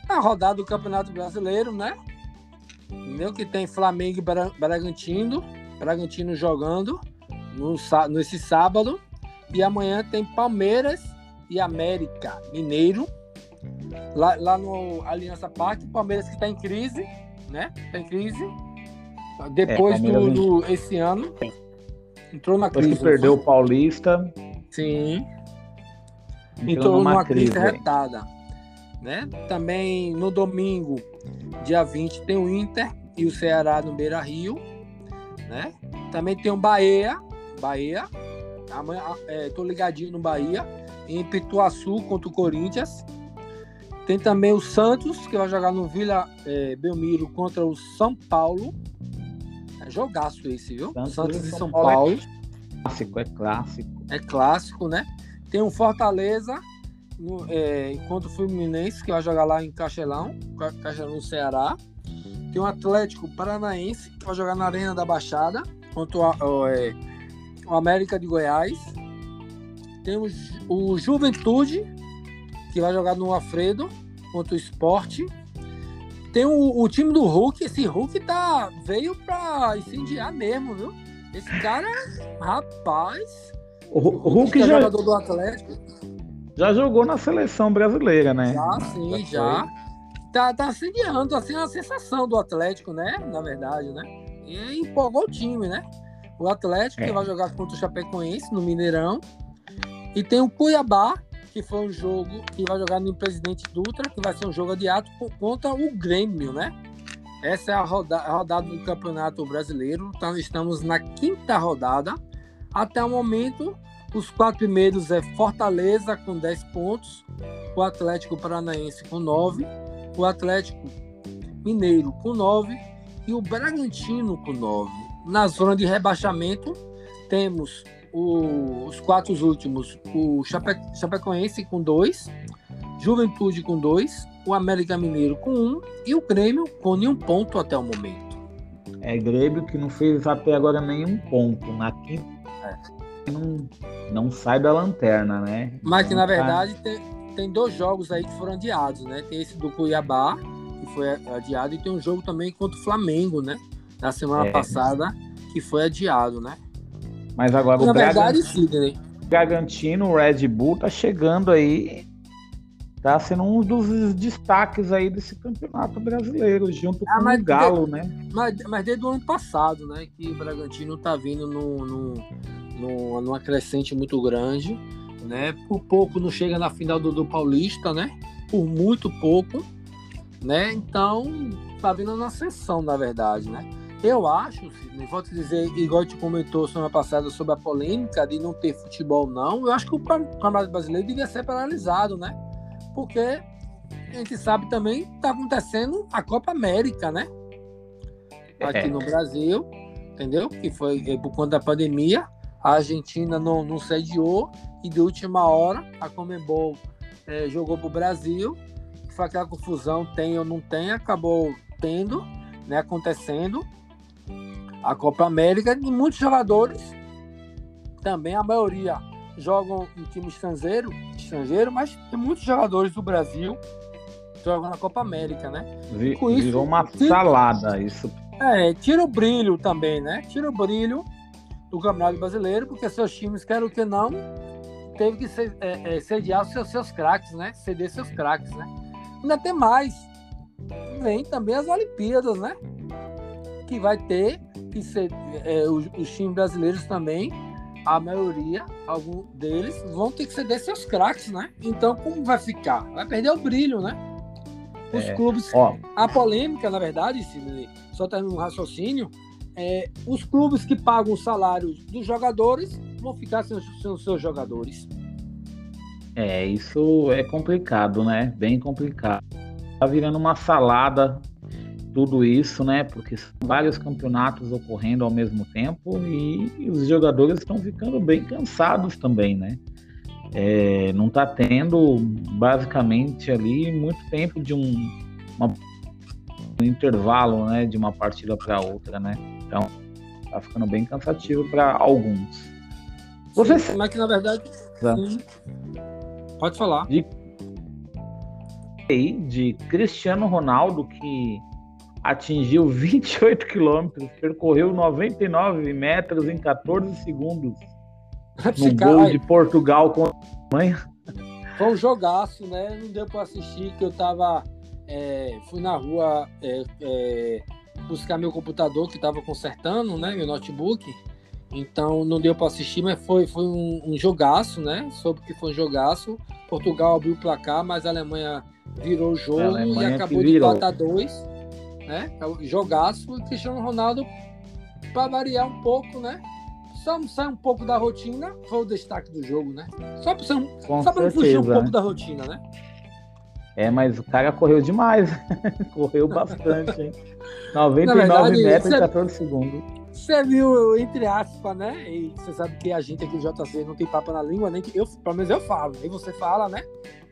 A rodada do Campeonato Brasileiro, né? Entendeu? Que tem Flamengo e Bragantino, Bragantino jogando no, nesse sábado. E amanhã tem Palmeiras e América Mineiro. Lá, lá no Aliança Parque, Palmeiras que está em crise, né? Está em crise. Depois é, do, do, esse ano. Entrou na crise. Depois perdeu o Paulista. Sim. Entrou, entrou numa, crise, crise retada. Né? Também no domingo Dia 20 tem o Inter e o Ceará no Beira Rio. Né? Também tem o Bahia. Bahia. Amanhã, é, tô ligadinho no Bahia. Em Pituaçu contra o Corinthians. Tem também o Santos, que vai jogar no Vila é, Belmiro contra o São Paulo. É jogaço esse, viu? Santos, Santos e São, São Paulo. É Paulo. É clássico, é clássico. É clássico, né? Tem o Fortaleza no, é, enquanto o Fluminense, que vai jogar lá em Castelão, Castelão, no Ceará. Tem o Atlético Paranaense, que vai jogar na Arena da Baixada, contra o, é, o América de Goiás. Temos o Juventude, que vai jogar no Alfredo, contra o Esporte. Tem o, o, time do Hulk, esse Hulk tá, veio pra incendiar mesmo, viu? Esse cara, rapaz. O, o Hulk é já. jogador do Atlético. Já jogou na seleção brasileira, né? Já, sim, já. Tá, tá sediando, assim, a sensação do Atlético, né? Na verdade, né? E empolgou o time, né? O Atlético, é. que vai jogar contra o Chapecoense no Mineirão. E tem o Cuiabá, que foi um jogo que vai jogar no Presidente Dutra, que vai ser um jogo adiado contra o Grêmio, né? Essa é a, roda a rodada do Campeonato Brasileiro. Então, estamos na quinta rodada. Até o momento, os quatro primeiros é Fortaleza com 10 pontos, o Atlético Paranaense com 9, o Atlético Mineiro com 9 e o Bragantino com 9. Na zona de rebaixamento, temos o, os quatro últimos: o Chape, Chapecoense com 2, Juventude com 2, o América Mineiro com 1 um, e o Grêmio com nenhum ponto até o momento. É Grêmio que não fez até agora nenhum ponto. Na quinta é. não, não sai da lanterna, né? Mas que na tá verdade tem, tem dois jogos aí que foram adiados, né? Tem esse do Cuiabá, que foi adiado, e tem um jogo também contra o Flamengo, né? Na semana é. passada, que foi adiado, né? Mas agora na o verdade. Bragantino, o Red Bull tá chegando aí tá sendo um dos destaques aí desse campeonato brasileiro, junto ah, com o Galo, de, né? Mas, mas desde o ano passado, né, que o Bragantino tá vindo no, no, no, numa crescente muito grande, né? Por pouco não chega na final do, do Paulista, né? Por muito pouco, né? Então, tá vindo na ascensão, na verdade, né? Eu acho, Sidney, vou te dizer, igual te comentou semana passada sobre a polêmica de não ter futebol, não, eu acho que o Campeonato Brasileiro devia ser paralisado, né? porque a gente sabe também está acontecendo a Copa América, né? Aqui é. no Brasil, entendeu? Que foi é, por conta da pandemia, a Argentina não, não sediou e de última hora a Comembol é, jogou para o Brasil. Foi aquela confusão, tem ou não tem, acabou tendo, né, acontecendo a Copa América e muitos jogadores, também a maioria jogam em time estrangeiro, estrangeiro, mas tem muitos jogadores do Brasil que jogam na Copa América, né? Vi, Com isso, virou uma tira, salada isso. É, tira o brilho também, né? Tira o brilho do Campeonato Brasileiro, porque seus times, querem o que não, teve que ser, é, é, sediar os seus, seus craques, né? Ceder seus craques, né? Ainda tem mais. Vem também as Olimpíadas, né? Que vai ter que ser é, os, os times brasileiros também a maioria, algum deles, vão ter que ceder seus craques, né? Então, como vai ficar? Vai perder o brilho, né? Os é, clubes. Ó. A polêmica, na verdade, Sidney, só termino um raciocínio. É, os clubes que pagam os salários dos jogadores vão ficar sem, sem os seus jogadores. É, isso é complicado, né? Bem complicado. Tá virando uma salada tudo isso, né? Porque são vários campeonatos ocorrendo ao mesmo tempo e, os jogadores estão ficando bem cansados também, né? É, não está tendo basicamente ali muito tempo de um, uma, um intervalo, né? De uma partida para outra, né? Então tá ficando bem cansativo para alguns. Você sim, mas que na verdade sim. pode falar. De, de Cristiano Ronaldo que atingiu 28 quilômetros, percorreu 99 metros em 14 segundos no gol de Portugal com a Alemanha. Foi um jogaço, né? Não deu para assistir, que eu tava. É, fui na rua é, é, buscar meu computador que estava consertando, né? Meu notebook. Então não deu para assistir, mas foi, foi um, um jogaço, né? Soube que foi um jogaço. Portugal abriu o placar, mas a Alemanha virou o jogo e acabou de 4 a 2 né? É jogaço e Cristiano Ronaldo, para variar um pouco, né? Só sair um pouco da rotina, foi o destaque do jogo, né? Só para pra fugir um pouco da rotina, né? É, mas o cara correu demais. correu bastante, hein? 99 verdade, metros em 14 segundos. Você viu, entre aspas, né? E você sabe que a gente aqui no JC não tem papo na língua, nem que eu, pelo menos eu falo, nem você fala, né?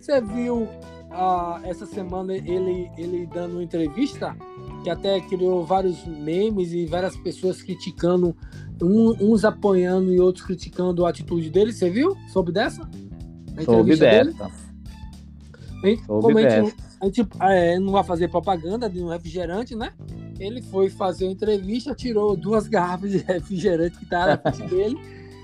Você viu ah, essa semana ele, ele dando uma entrevista que até criou vários memes e várias pessoas criticando, um, uns apoiando e outros criticando a atitude dele. Você viu? Soube dessa? Soube dessa. Soube como dessa. a gente, a gente é, não vai fazer propaganda de um refrigerante, né? ele foi fazer uma entrevista, tirou duas garrafas de refrigerante que estavam na frente dele,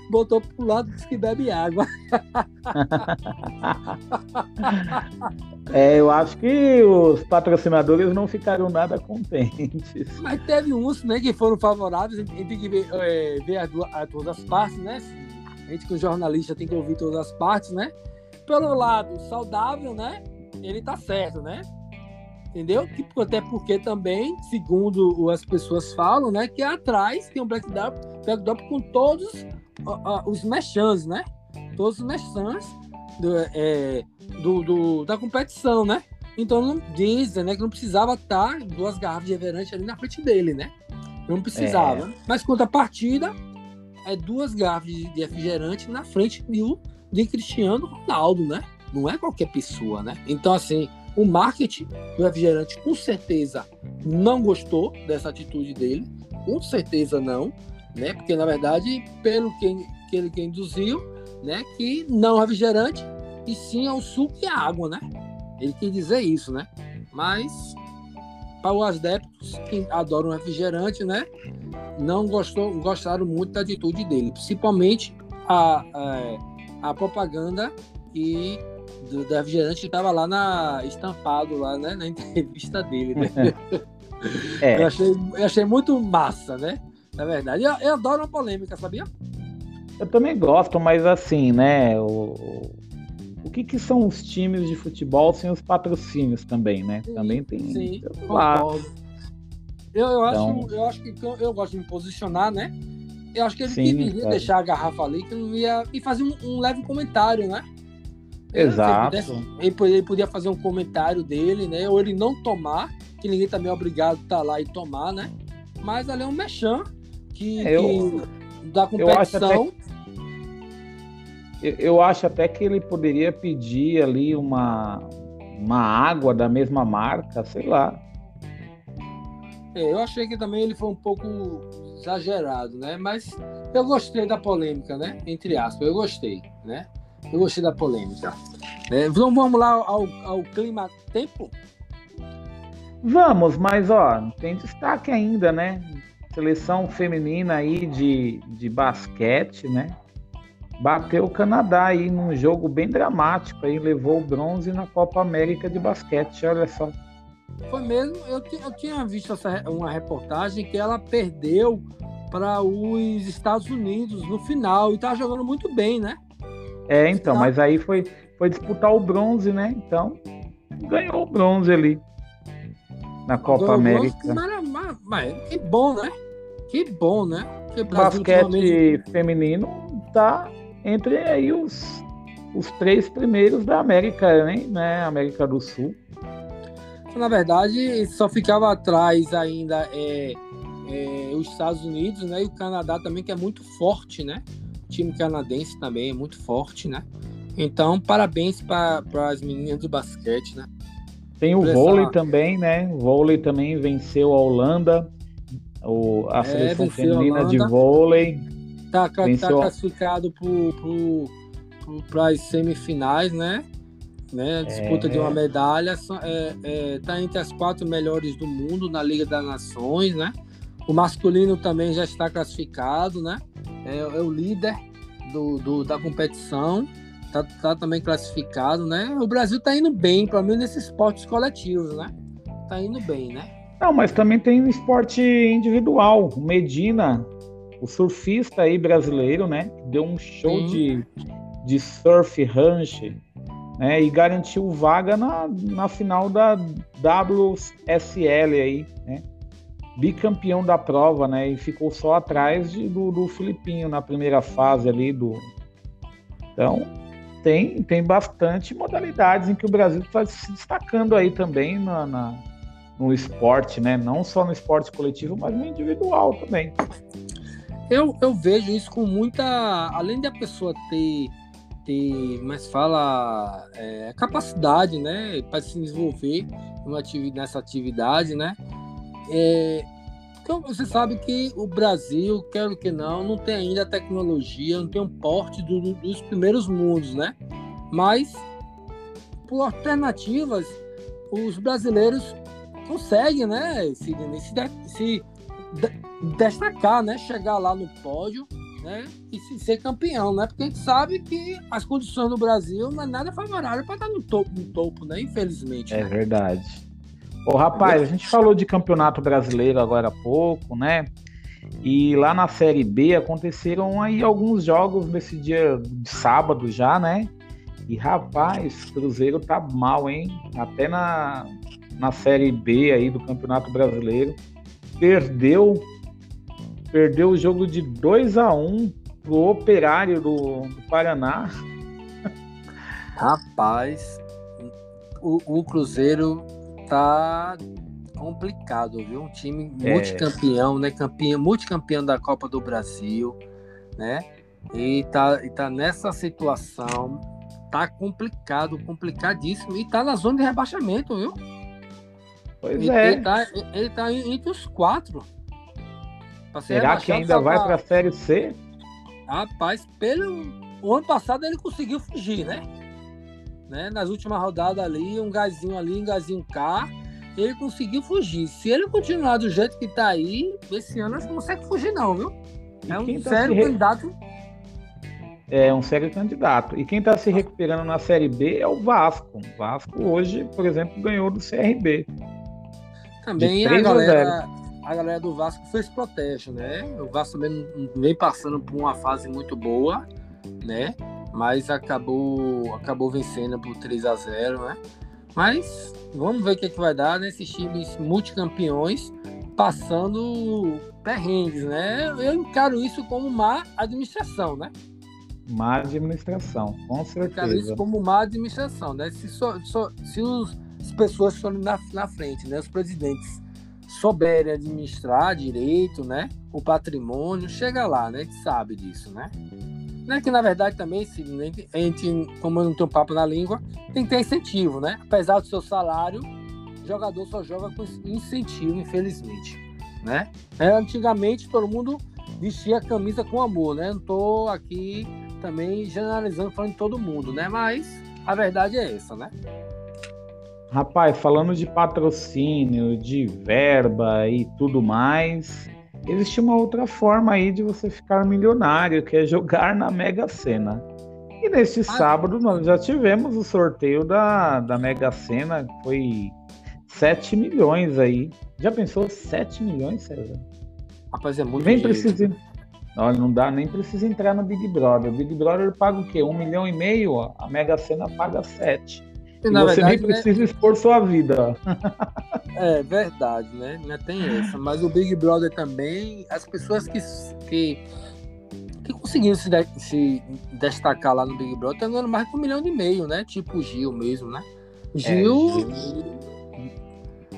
botou pro lado e disse que bebe água. é, eu acho que os patrocinadores não ficaram nada contentes. Mas teve uns né, que foram favoráveis, a gente tem que ver, é, ver as, as, todas as partes, né? A gente, como jornalista, tem que ouvir todas as partes, né? Pelo lado saudável, né? Ele tá certo, né? entendeu? Que, até porque também, segundo as pessoas falam, né, que atrás tem um Black Black Drop com todos os mechãs, né? Todos os mechãs do, é, do, do, da competição, né? Então não dizem, né, que não precisava estar duas garrafas de refrigerante ali na frente dele, né? Não precisava. É. Mas quanto à partida, é duas garrafas de refrigerante na frente de, de Cristiano Ronaldo, né? Não é qualquer pessoa, né? Então, assim, o marketing do refrigerante com certeza não gostou dessa atitude dele, com certeza não, né? Porque na verdade, pelo que, que ele que induziu, né, que não é refrigerante e sim é o suco e a água, né? Ele quis dizer isso, né? Mas para os adeptos que adoram refrigerante, né, não gostou, gostaram muito da atitude dele, principalmente a, a, a propaganda e do, da refrigerante estava lá na estampado lá, né, na entrevista dele, né? é. eu, achei, eu achei muito massa, né? Na verdade, eu, eu adoro uma polêmica, sabia? Eu também gosto, mas assim, né? O, o que, que são os times de futebol sem os patrocínios também, né? Sim, também tem. Sim, concordo. Eu, eu, então... acho, eu acho que eu gosto de me posicionar, né? Eu acho que ele sim, deveria deixar a garrafa ali que não ia, e fazer um, um leve comentário, né? Exato. Ele, pudesse, ele, podia fazer um comentário dele, né? Ou ele não tomar, que ninguém também é obrigado a estar tá lá e tomar, né? Mas ali é um mechan que, eu, que da competição. Eu acho, eu acho até que ele poderia pedir ali uma, uma água da mesma marca, sei lá. É, eu achei que também ele foi um pouco exagerado, né? Mas eu gostei da polêmica, né? Entre aspas, eu gostei, né? Eu gostei da polêmica. É, então vamos lá ao, ao clima tempo? Vamos, mas ó, tem destaque ainda, né? Seleção feminina aí de, de basquete, né? Bateu o Canadá aí num jogo bem dramático aí, levou o bronze na Copa América de basquete, olha só. Foi mesmo, eu, eu tinha visto essa, uma reportagem que ela perdeu para os Estados Unidos no final e tá jogando muito bem, né? É, então, mas aí foi, foi disputar o bronze, né? Então, ganhou o bronze ali na Copa América. Bronze, mas, que bom, né? Que bom, né? Que basquete feminino tá entre aí os, os três primeiros da América, né? América do Sul. Na verdade, só ficava atrás ainda é, é, os Estados Unidos, né? E o Canadá também, que é muito forte, né? O time canadense também é muito forte, né? Então, parabéns para as meninas do basquete, né? Tem o vôlei também, né? O vôlei também venceu a Holanda, o, a é, seleção feminina de vôlei. Tá, tá venceu... tá classificado para as semifinais, né? né? Disputa é... de uma medalha. É, é, tá entre as quatro melhores do mundo na Liga das Nações, né? O masculino também já está classificado, né? É, é o líder do, do, da competição, tá, tá também classificado, né? O Brasil tá indo bem, pelo menos nesses esportes coletivos, né? Tá indo bem, né? Não, mas também tem um esporte individual. O Medina, o surfista aí brasileiro, né? Deu um show de, de surf ranch, né? E garantiu vaga na, na final da WSL aí, né? bicampeão da prova, né? E ficou só atrás de, do, do Filipinho na primeira fase ali do. Então tem, tem bastante modalidades em que o Brasil está se destacando aí também na, na, no esporte, né? Não só no esporte coletivo, mas no individual também. Eu, eu vejo isso com muita. Além da pessoa ter, ter mas fala, é, capacidade, né? Para se desenvolver nessa atividade, né? É, então você sabe que o Brasil, quero que não, não tem ainda a tecnologia, não tem um porte do, dos primeiros mundos, né? Mas por alternativas, os brasileiros consegue, né, Sidney, se, se destacar, né? Chegar lá no pódio, né? E se ser campeão, né? Porque a gente sabe que as condições no Brasil não é nada favorável para estar no topo, no topo, né? Infelizmente. É né? verdade. Ô, rapaz, a gente falou de campeonato brasileiro agora há pouco, né? E lá na Série B aconteceram aí alguns jogos nesse dia de sábado já, né? E rapaz, Cruzeiro tá mal, hein? Até na, na Série B aí do Campeonato Brasileiro. Perdeu perdeu o jogo de 2 a 1 pro Operário do, do Paraná. Rapaz, o, o, Cruzeiro tá complicado, viu? Um time é. multicampeão, né? Campeão, multicampeão da Copa do Brasil, né? E tá, e tá nessa situação, tá complicado, complicadíssimo. E tá na zona de rebaixamento, viu? Pois ele, é. Ele tá, ele tá entre os quatro. Será que ainda vai para a Série C? Rapaz, pelo o ano passado ele conseguiu fugir, né? né? Nas últimas rodadas ali, um gazinho ali, um gazinho cá, ele conseguiu fugir. Se ele continuar do jeito que tá aí, esse ano não consegue fugir não, viu? É um tá sério candidato. É um sério candidato. E quem está se recuperando na Série B é o Vasco. O Vasco hoje, por exemplo, ganhou do CRB. Também a galera, a galera do Vasco fez protesto, né? O Vasco também vem passando por uma fase muito boa, né? Mas acabou, acabou vencendo por 3 a 0 né? Mas vamos ver o que, é que vai dar nesses times multicampeões passando perrengues, né? Eu encaro isso como má administração, né? Má administração, com certeza. Eu encaro isso como má administração, né? Se, so, so, se os, as pessoas estão na, na frente, né? Os presidentes souberem administrar direito, né? O patrimônio, chega lá, né? A gente sabe disso, né? Né, que na verdade também, se a gente, como eu não tenho papo na língua, tem que ter incentivo, né? Apesar do seu salário, jogador só joga com incentivo, infelizmente, né? É, antigamente todo mundo vestia a camisa com amor, né? Não tô aqui também generalizando falando de todo mundo, né? Mas a verdade é essa, né? Rapaz, falando de patrocínio, de verba e tudo mais, existe uma outra forma aí de você ficar milionário, que é jogar na Mega Sena. E neste ah. sábado nós já tivemos o sorteio da, da Mega Sena, que foi 7 milhões aí. Já pensou 7 milhões, César? Rapaz, é muito Nem precisa. Olha, não dá, nem precisa entrar no Big Brother. O Big Brother paga o quê? Um milhão e meio? A Mega Sena paga 7. E, você verdade, nem né, precisa né? expor sua vida. É verdade, né? Ainda tem essa. Mas o Big Brother também, as pessoas que, que, que conseguiram se, de, se destacar lá no Big Brother estão ganhando mais de um milhão e meio, né? Tipo o Gil mesmo, né? Gil. É, Gil...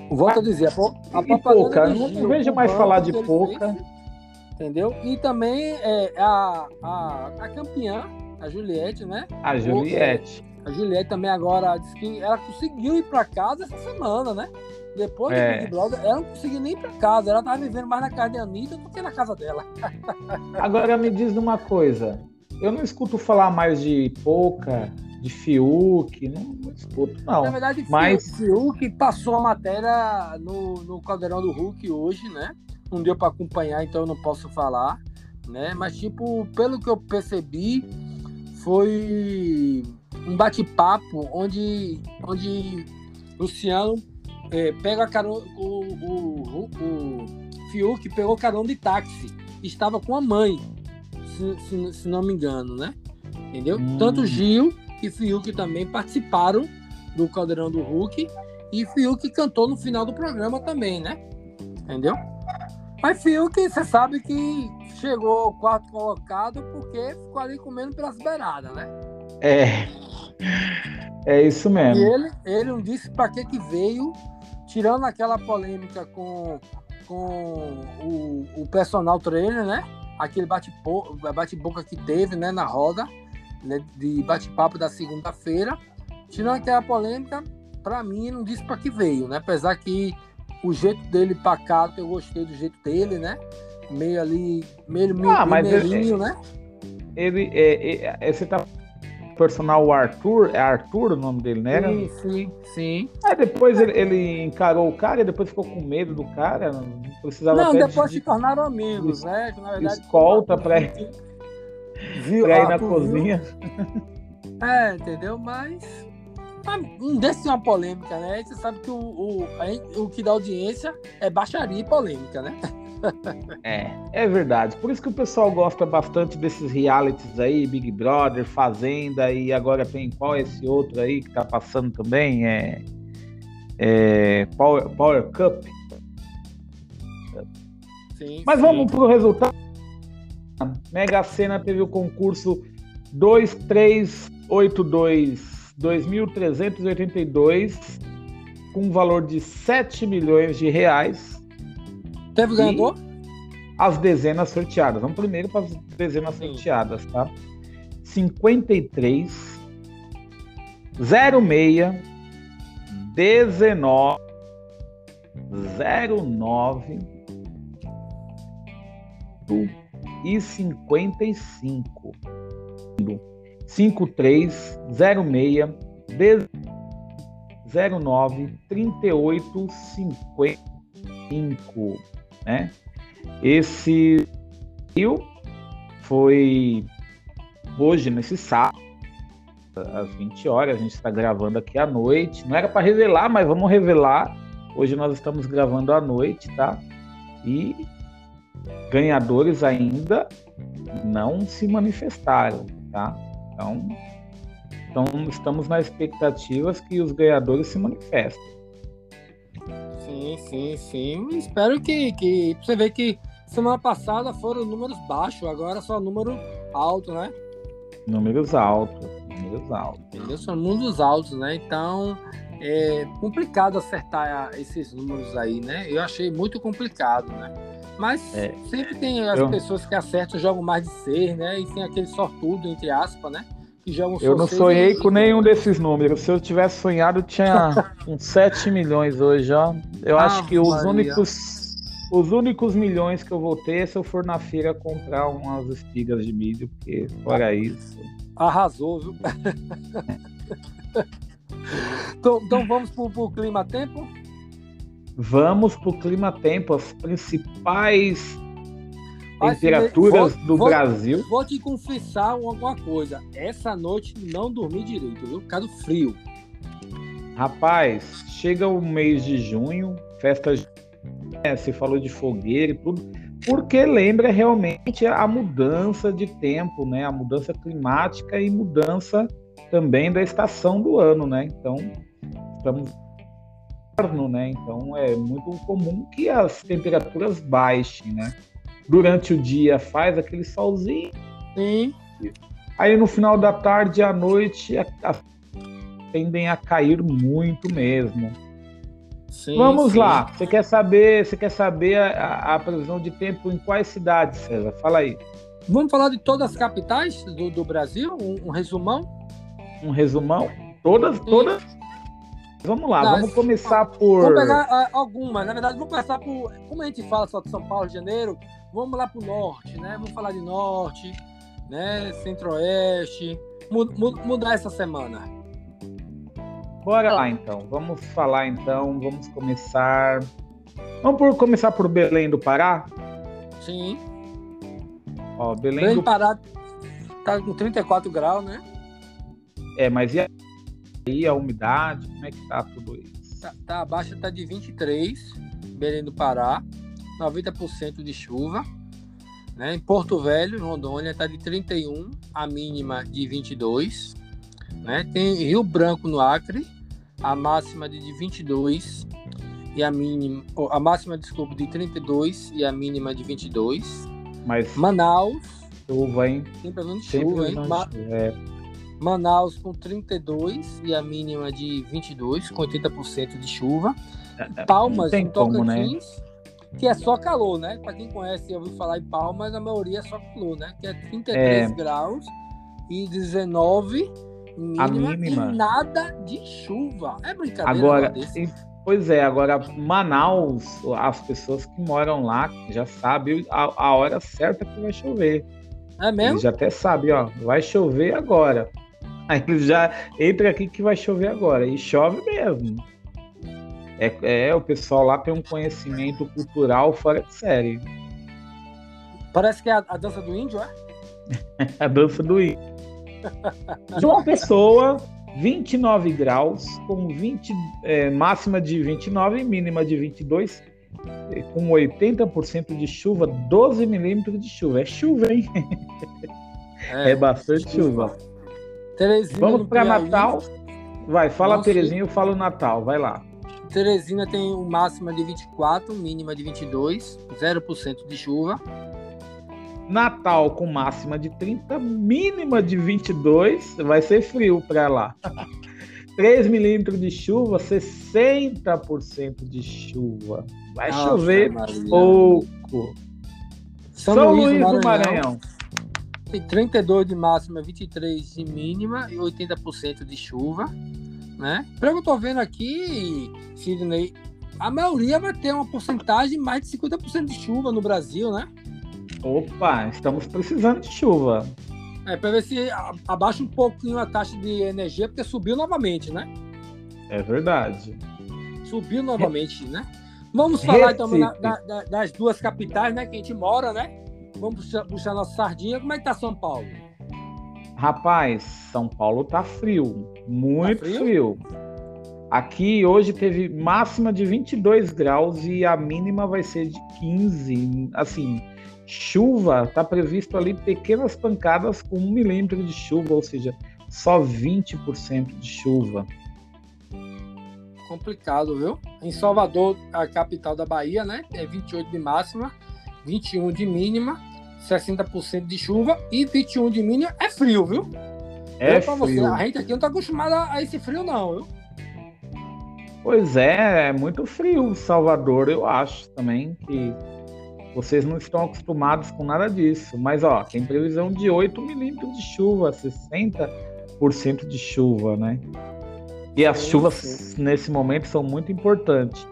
Volto a dizer, a, a Pouca, não, não vejo mais falar de pouca. entendeu? E também é, a, a, a campeã, a Juliette, né? A Juliette. A Juliette também agora disse que ela conseguiu ir para casa essa semana, né? Depois é. do Big Brother, ela não conseguiu nem ir para casa. Ela tava vivendo mais na casa de Anitta do que na casa dela. Agora me diz uma coisa. Eu não escuto falar mais de Pouca, de Fiuk, não, não escuto, não. Na verdade, Mas... Fiuk passou a matéria no, no Caldeirão do Hulk hoje, né? Não deu para acompanhar, então eu não posso falar, né? Mas, tipo, pelo que eu percebi, foi um bate-papo onde, onde Luciano é, pega a carona, o, o, o, Fiuk pegou carona de táxi, estava com a mãe, se, se, se não me engano, né? Entendeu? Hum. Tanto Gil e Fiuk também participaram do Caldeirão do Hulk e Fiuk cantou no final do programa também, né? Entendeu? Mas Fiuk, você sabe que chegou ao quarto colocado porque ficou ali comendo pelas beiradas, né? É. É isso mesmo. E ele, ele não disse para que, que veio, tirando aquela polêmica com, com o, o personal trainer, né? Aquele bate-boca bate que teve né, na roda né, de bate-papo da segunda-feira. Tirando aquela polêmica, para mim, não disse para que veio, né? Apesar que o jeito dele pacato, eu gostei do jeito dele, né? Meio ali, meio, meio ah, mas ele, né? Ele, é, é, é, você tá personal Arthur, é Arthur o nome dele, né? Sim, sim, sim. Aí depois ele, ele encarou o cara e depois ficou com medo do cara, não precisava Não, depois de, se tornaram amigos, né? Que, na verdade, escolta pra ir, viu, pra ir na Arthur viu- cozinha. É, entendeu? Mas. Não desse uma polêmica, né? Você sabe que o, o, o que dá audiência é baixaria e polêmica, né? É, é verdade. Por isso que o pessoal gosta bastante desses realities aí, Big Brother, Fazenda, e agora tem qual é esse outro aí que tá passando também? É, é Power, Power Cup. Sim. Mas sim. vamos pro resultado. Mega Sena teve o concurso 2382 2382 com um valor de 7 milhões de reais. Teve ganhador? As dezenas sorteadas. Vamos primeiro para as dezenas Sim. sorteadas, tá? 53 06 19 09 e 55 53 06 09 38 55 né? Esse rio foi hoje, nesse sábado, às 20 horas. A gente está gravando aqui à noite. Não era para revelar, mas vamos revelar. Hoje nós estamos gravando à noite, tá? E ganhadores ainda não se manifestaram, tá? Então, então estamos na expectativa que os ganhadores se manifestem. Sim, sim, sim. Espero que, que. Você ver que semana passada foram números baixos, agora só número alto, né? Números altos, números altos. Entendeu? São números altos, né? Então é complicado acertar esses números aí, né? Eu achei muito complicado, né? Mas É. sempre tem as Eu- pessoas que acertam jogam mais de seis, né? E tem aquele sortudo, entre aspas, né? Que jogam só Eu não sonhei com nenhum desses números. Se eu tivesse sonhado, tinha uns 7 milhões hoje, ó. Eu acho que os Maria. únicos os únicos milhões que eu vou ter é se eu for na feira comprar umas espigas de milho, porque fora isso. Arrasou, viu? então, então vamos pro, pro clima tempo? Vamos pro clima tempo, as principais temperaturas vou- do vou- Brasil. Vou te confessar alguma coisa. Essa noite não dormi direito, viu? Por causa do frio. Rapaz, chega o mês de junho, festa de... é, você falou de fogueira e tudo, porque lembra realmente a mudança de tempo, né? A mudança climática e mudança também da estação do ano, né? Então, estamos né? Então é muito comum que as temperaturas baixem, né? Durante o dia faz aquele solzinho, Sim. aí no final da tarde e à noite a- a- tendem a cair muito mesmo. sim Vamos sim. lá. Você quer saber? Você quer saber a, a previsão de tempo em quais cidades, César? Fala aí. Vamos falar de todas as capitais do, do Brasil? Um, um resumão? Um resumão. Todas, todas. Vamos lá. Não, vamos começar por. Vamos pegar ah, algumas. Na verdade, vamos começar por. Como a gente fala só de São Paulo, Janeiro, vamos lá pro norte, né? Vamos falar de norte, né? Centro-oeste. Mu- mu- Mudar essa semana. Bora lá então. Vamos falar então. Vamos começar. Vamos por começar por Belém do Pará. Sim. Ó, Belém Bem do parado. Tá com 34 graus, né? É, mas e aí a umidade? Como é que tá tudo isso? Tá, tá, a baixa tá de 23, Belém do Pará, 90% de chuva. Né? Em Porto Velho, em Rondônia, tá de 31, a mínima de 22. Né? Tem Rio Branco no Acre, a máxima de 22 e a mínima, a máxima, desculpa, de 32 e a mínima de 22. Mas Manaus, chuva, hein? Sempre chuva, hein? não Ma- é, Manaus com 32 e a mínima de 22, com 80% de chuva. Palmas, tem no como, né? Que é só calor, né? Para quem conhece e ouviu falar em Palmas, a maioria é só calor, né? Que é 33 É. graus e 19 mínima, mínima. e nada de chuva. É brincadeira Agora, e- pois é, agora Manaus, as pessoas que moram lá já sabem a, a hora certa que vai chover. É mesmo? Eles já até sabem, ó, vai chover agora. Aí já entra aqui que vai chover agora. E chove mesmo. É, é, o pessoal lá tem um conhecimento cultural fora de série. Parece que é a, a dança do índio, é? a dança do índio. João Pessoa, 29 graus, com 20, é, máxima de 29 e mínima de 22, com 80% de chuva, 12 milímetros de chuva. É chuva, hein? É, é bastante chuva. chuva. Vamos para Natal. Vai, fala Nossa, Terezinha, eu falo Natal, vai lá. Teresina tem uma máxima de 24, mínima de 22, 0% de chuva. Natal com máxima de 30, mínima de 22, vai ser frio para lá. 3 milímetros de chuva, 60% de chuva. Vai Nossa, chover Maria. pouco. São, São Luís, Luís do Maranhão. Maranhão. Tem 32 de máxima, 23 de mínima e 80% de chuva. Né? Pelo que eu tô vendo aqui, Sidney, a maioria vai ter uma porcentagem mais de 50% de chuva no Brasil, né? Opa, estamos precisando de chuva. É, para ver se abaixa um pouquinho a taxa de energia, porque subiu novamente, né? É verdade. Subiu novamente, né? Vamos falar então da, da, das duas capitais, né? Que a gente mora, né? Vamos puxar, puxar nossa sardinha. Como é que tá São Paulo? Rapaz, São Paulo tá frio. Muito tá frio? frio. Aqui hoje teve máxima de 22 graus e a mínima vai ser de 15. Assim, chuva, tá previsto ali pequenas pancadas com um milímetro de chuva, ou seja, só 20% de chuva. Complicado, viu? Em Salvador, a capital da Bahia, né? É 28 de máxima, 21 de mínima 60% de chuva e 21 de mínima é frio, viu? É frio. Você, a gente aqui não tá acostumado a esse frio, não, viu? Pois é, é muito frio Salvador, eu acho também que vocês não estão acostumados com nada disso. Mas, ó, tem previsão de 8 milímetros de chuva, 60% de chuva, né? E as chuvas nesse momento são muito importantes.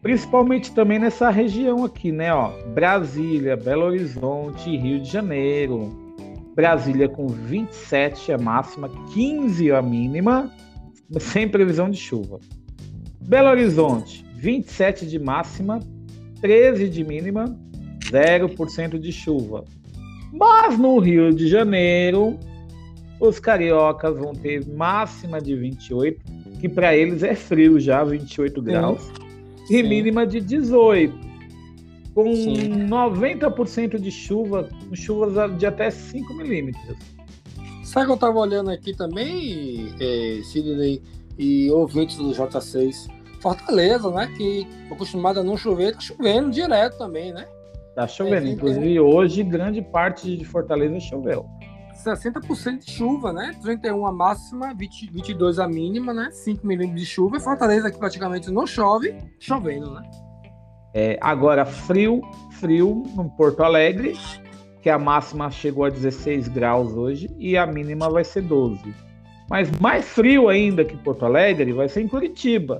Principalmente também nessa região aqui, né? Ó, Brasília, Belo Horizonte, Rio de Janeiro. Brasília com 27 a máxima, 15 a mínima, sem previsão de chuva. Belo Horizonte, 27 de máxima, 13 de mínima, 0% de chuva. Mas no Rio de Janeiro, os cariocas vão ter máxima de 28, que para eles é frio já, 28 graus. Sim e Sim. mínima de 18. Com Sim. 90% de chuva, com chuvas de até 5 milímetros. Sabe que eu estava olhando aqui também, é, Sidney e ouvintes do J6? Fortaleza, né? Que acostumado a não chover, tá chovendo direto também, né? Tá chovendo. É, Inclusive, hoje, grande parte de Fortaleza choveu. 60% de chuva, né? 31 a máxima, 20, 22 a mínima, né? 5 milímetros de chuva. Fortaleza que praticamente não chove, chovendo, né? É, agora, frio, frio no Porto Alegre, que a máxima chegou a 16 graus hoje e a mínima vai ser 12. Mas mais frio ainda que Porto Alegre vai ser em Curitiba,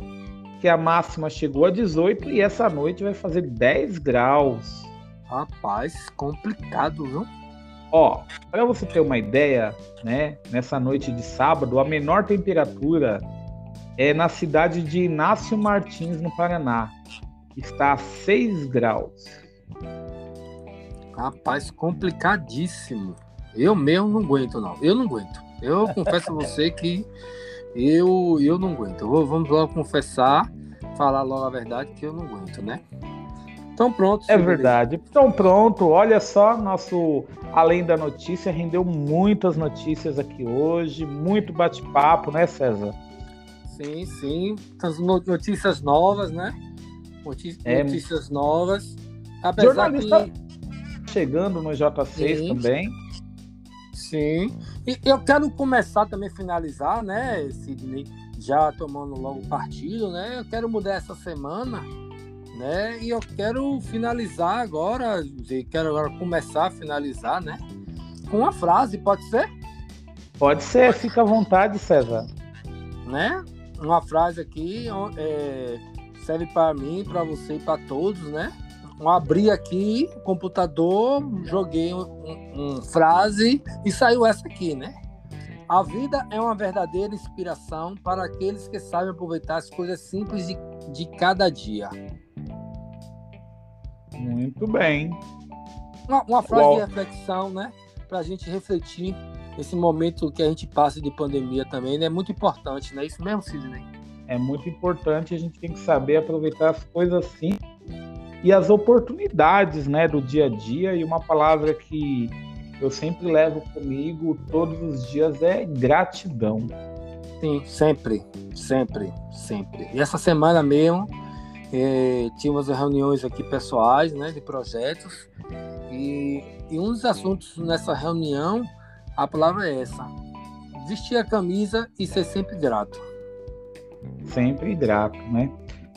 que a máxima chegou a 18 e essa noite vai fazer 10 graus. Rapaz, complicado, viu? Ó, para você ter uma ideia, né, nessa noite de sábado, a menor temperatura é na cidade de Inácio Martins, no Paraná, está a 6 graus. Rapaz, complicadíssimo. Eu mesmo não aguento, não. Eu não aguento. Eu confesso a você que eu, eu não aguento. Vou, vamos logo confessar, falar logo a verdade que eu não aguento, né? Então pronto. É verdade. Então pronto. Olha só, nosso Além da Notícia rendeu muitas notícias aqui hoje, muito bate-papo, né, César? Sim, sim. As notícias novas, né? Notícias, é... notícias novas. Apesar Jornalista que... chegando no J6 sim. também. Sim. E eu quero começar também, finalizar, né, Sidney? Já tomando logo partido, né? Eu quero mudar essa semana né? E eu quero finalizar agora, quero agora começar a finalizar, né? Com uma frase, pode ser? Pode ser, fica à vontade, César. Né? Uma frase aqui é, serve para mim, para você e para todos, né? Eu abri aqui o computador, joguei um, um, um frase e saiu essa aqui, né? A vida é uma verdadeira inspiração para aqueles que sabem aproveitar as coisas simples de, de cada dia. Muito bem. Uma, uma frase Uau. de reflexão, né? Para a gente refletir esse momento que a gente passa de pandemia também, né? É muito importante, né? Isso mesmo, Sidney? É muito importante, a gente tem que saber aproveitar as coisas assim e as oportunidades, né, do dia a dia. E uma palavra que eu sempre levo comigo todos os dias é gratidão. Sim, sempre, sempre, sempre. E essa semana mesmo é, tínhamos reuniões aqui pessoais, né, de projetos, e, e um dos assuntos nessa reunião, a palavra é essa: vestir a camisa e ser sempre grato. Sempre grato, né?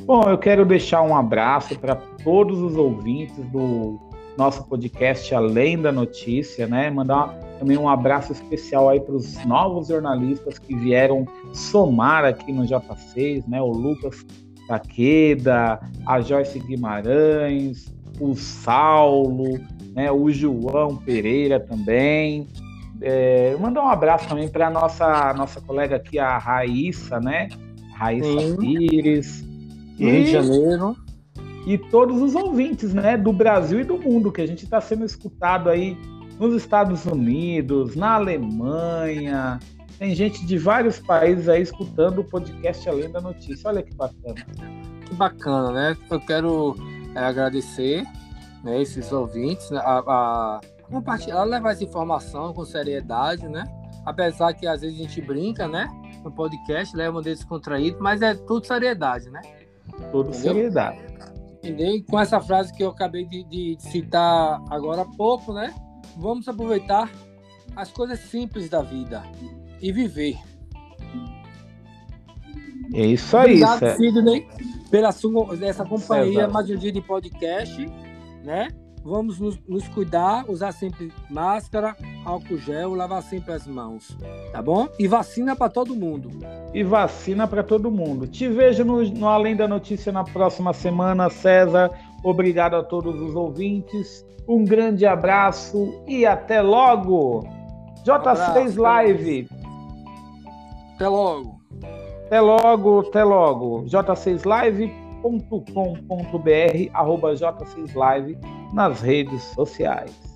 Bom, eu quero deixar um abraço para todos os ouvintes do nosso podcast Além da Notícia, né? Mandar também um abraço especial aí para os novos jornalistas que vieram somar aqui no J6, né? O Lucas Taqueda, a Joyce Guimarães, o Saulo, né? O João Pereira também. É, mandar um abraço também para nossa nossa colega aqui, a Raíssa, né? Raíssa Sim. Pires. Rio de Janeiro e todos os ouvintes, né, do Brasil e do mundo, que a gente está sendo escutado aí nos Estados Unidos, na Alemanha. Tem gente de vários países aí escutando o podcast Além da Notícia. Olha que bacana. Que bacana, né? Eu quero é, agradecer né, esses ouvintes né, a, a compartilhar, levar essa informação com seriedade, né? Apesar que às vezes a gente brinca, né? No podcast, leva um descontraído, mas é tudo seriedade, né? Tudo Entendeu? seriedade. Entendeu? Com essa frase que eu acabei de, de citar agora há pouco, né? Vamos aproveitar as coisas simples da vida e viver. É isso aí. Obrigado, é... Sidney, pela sua, essa companhia, mais um dia de podcast, né? Vamos nos, nos, cuidar, usar sempre máscara, álcool gel, lavar sempre as mãos, tá bom? E vacina para todo mundo. E vacina para todo mundo. Te vejo no, no, Além da Notícia na próxima semana, César. Obrigado a todos os ouvintes. Um grande abraço e até logo. J6 Live. Até logo. Até logo, até logo. J6Live com.br arroba J6Live nas redes sociais.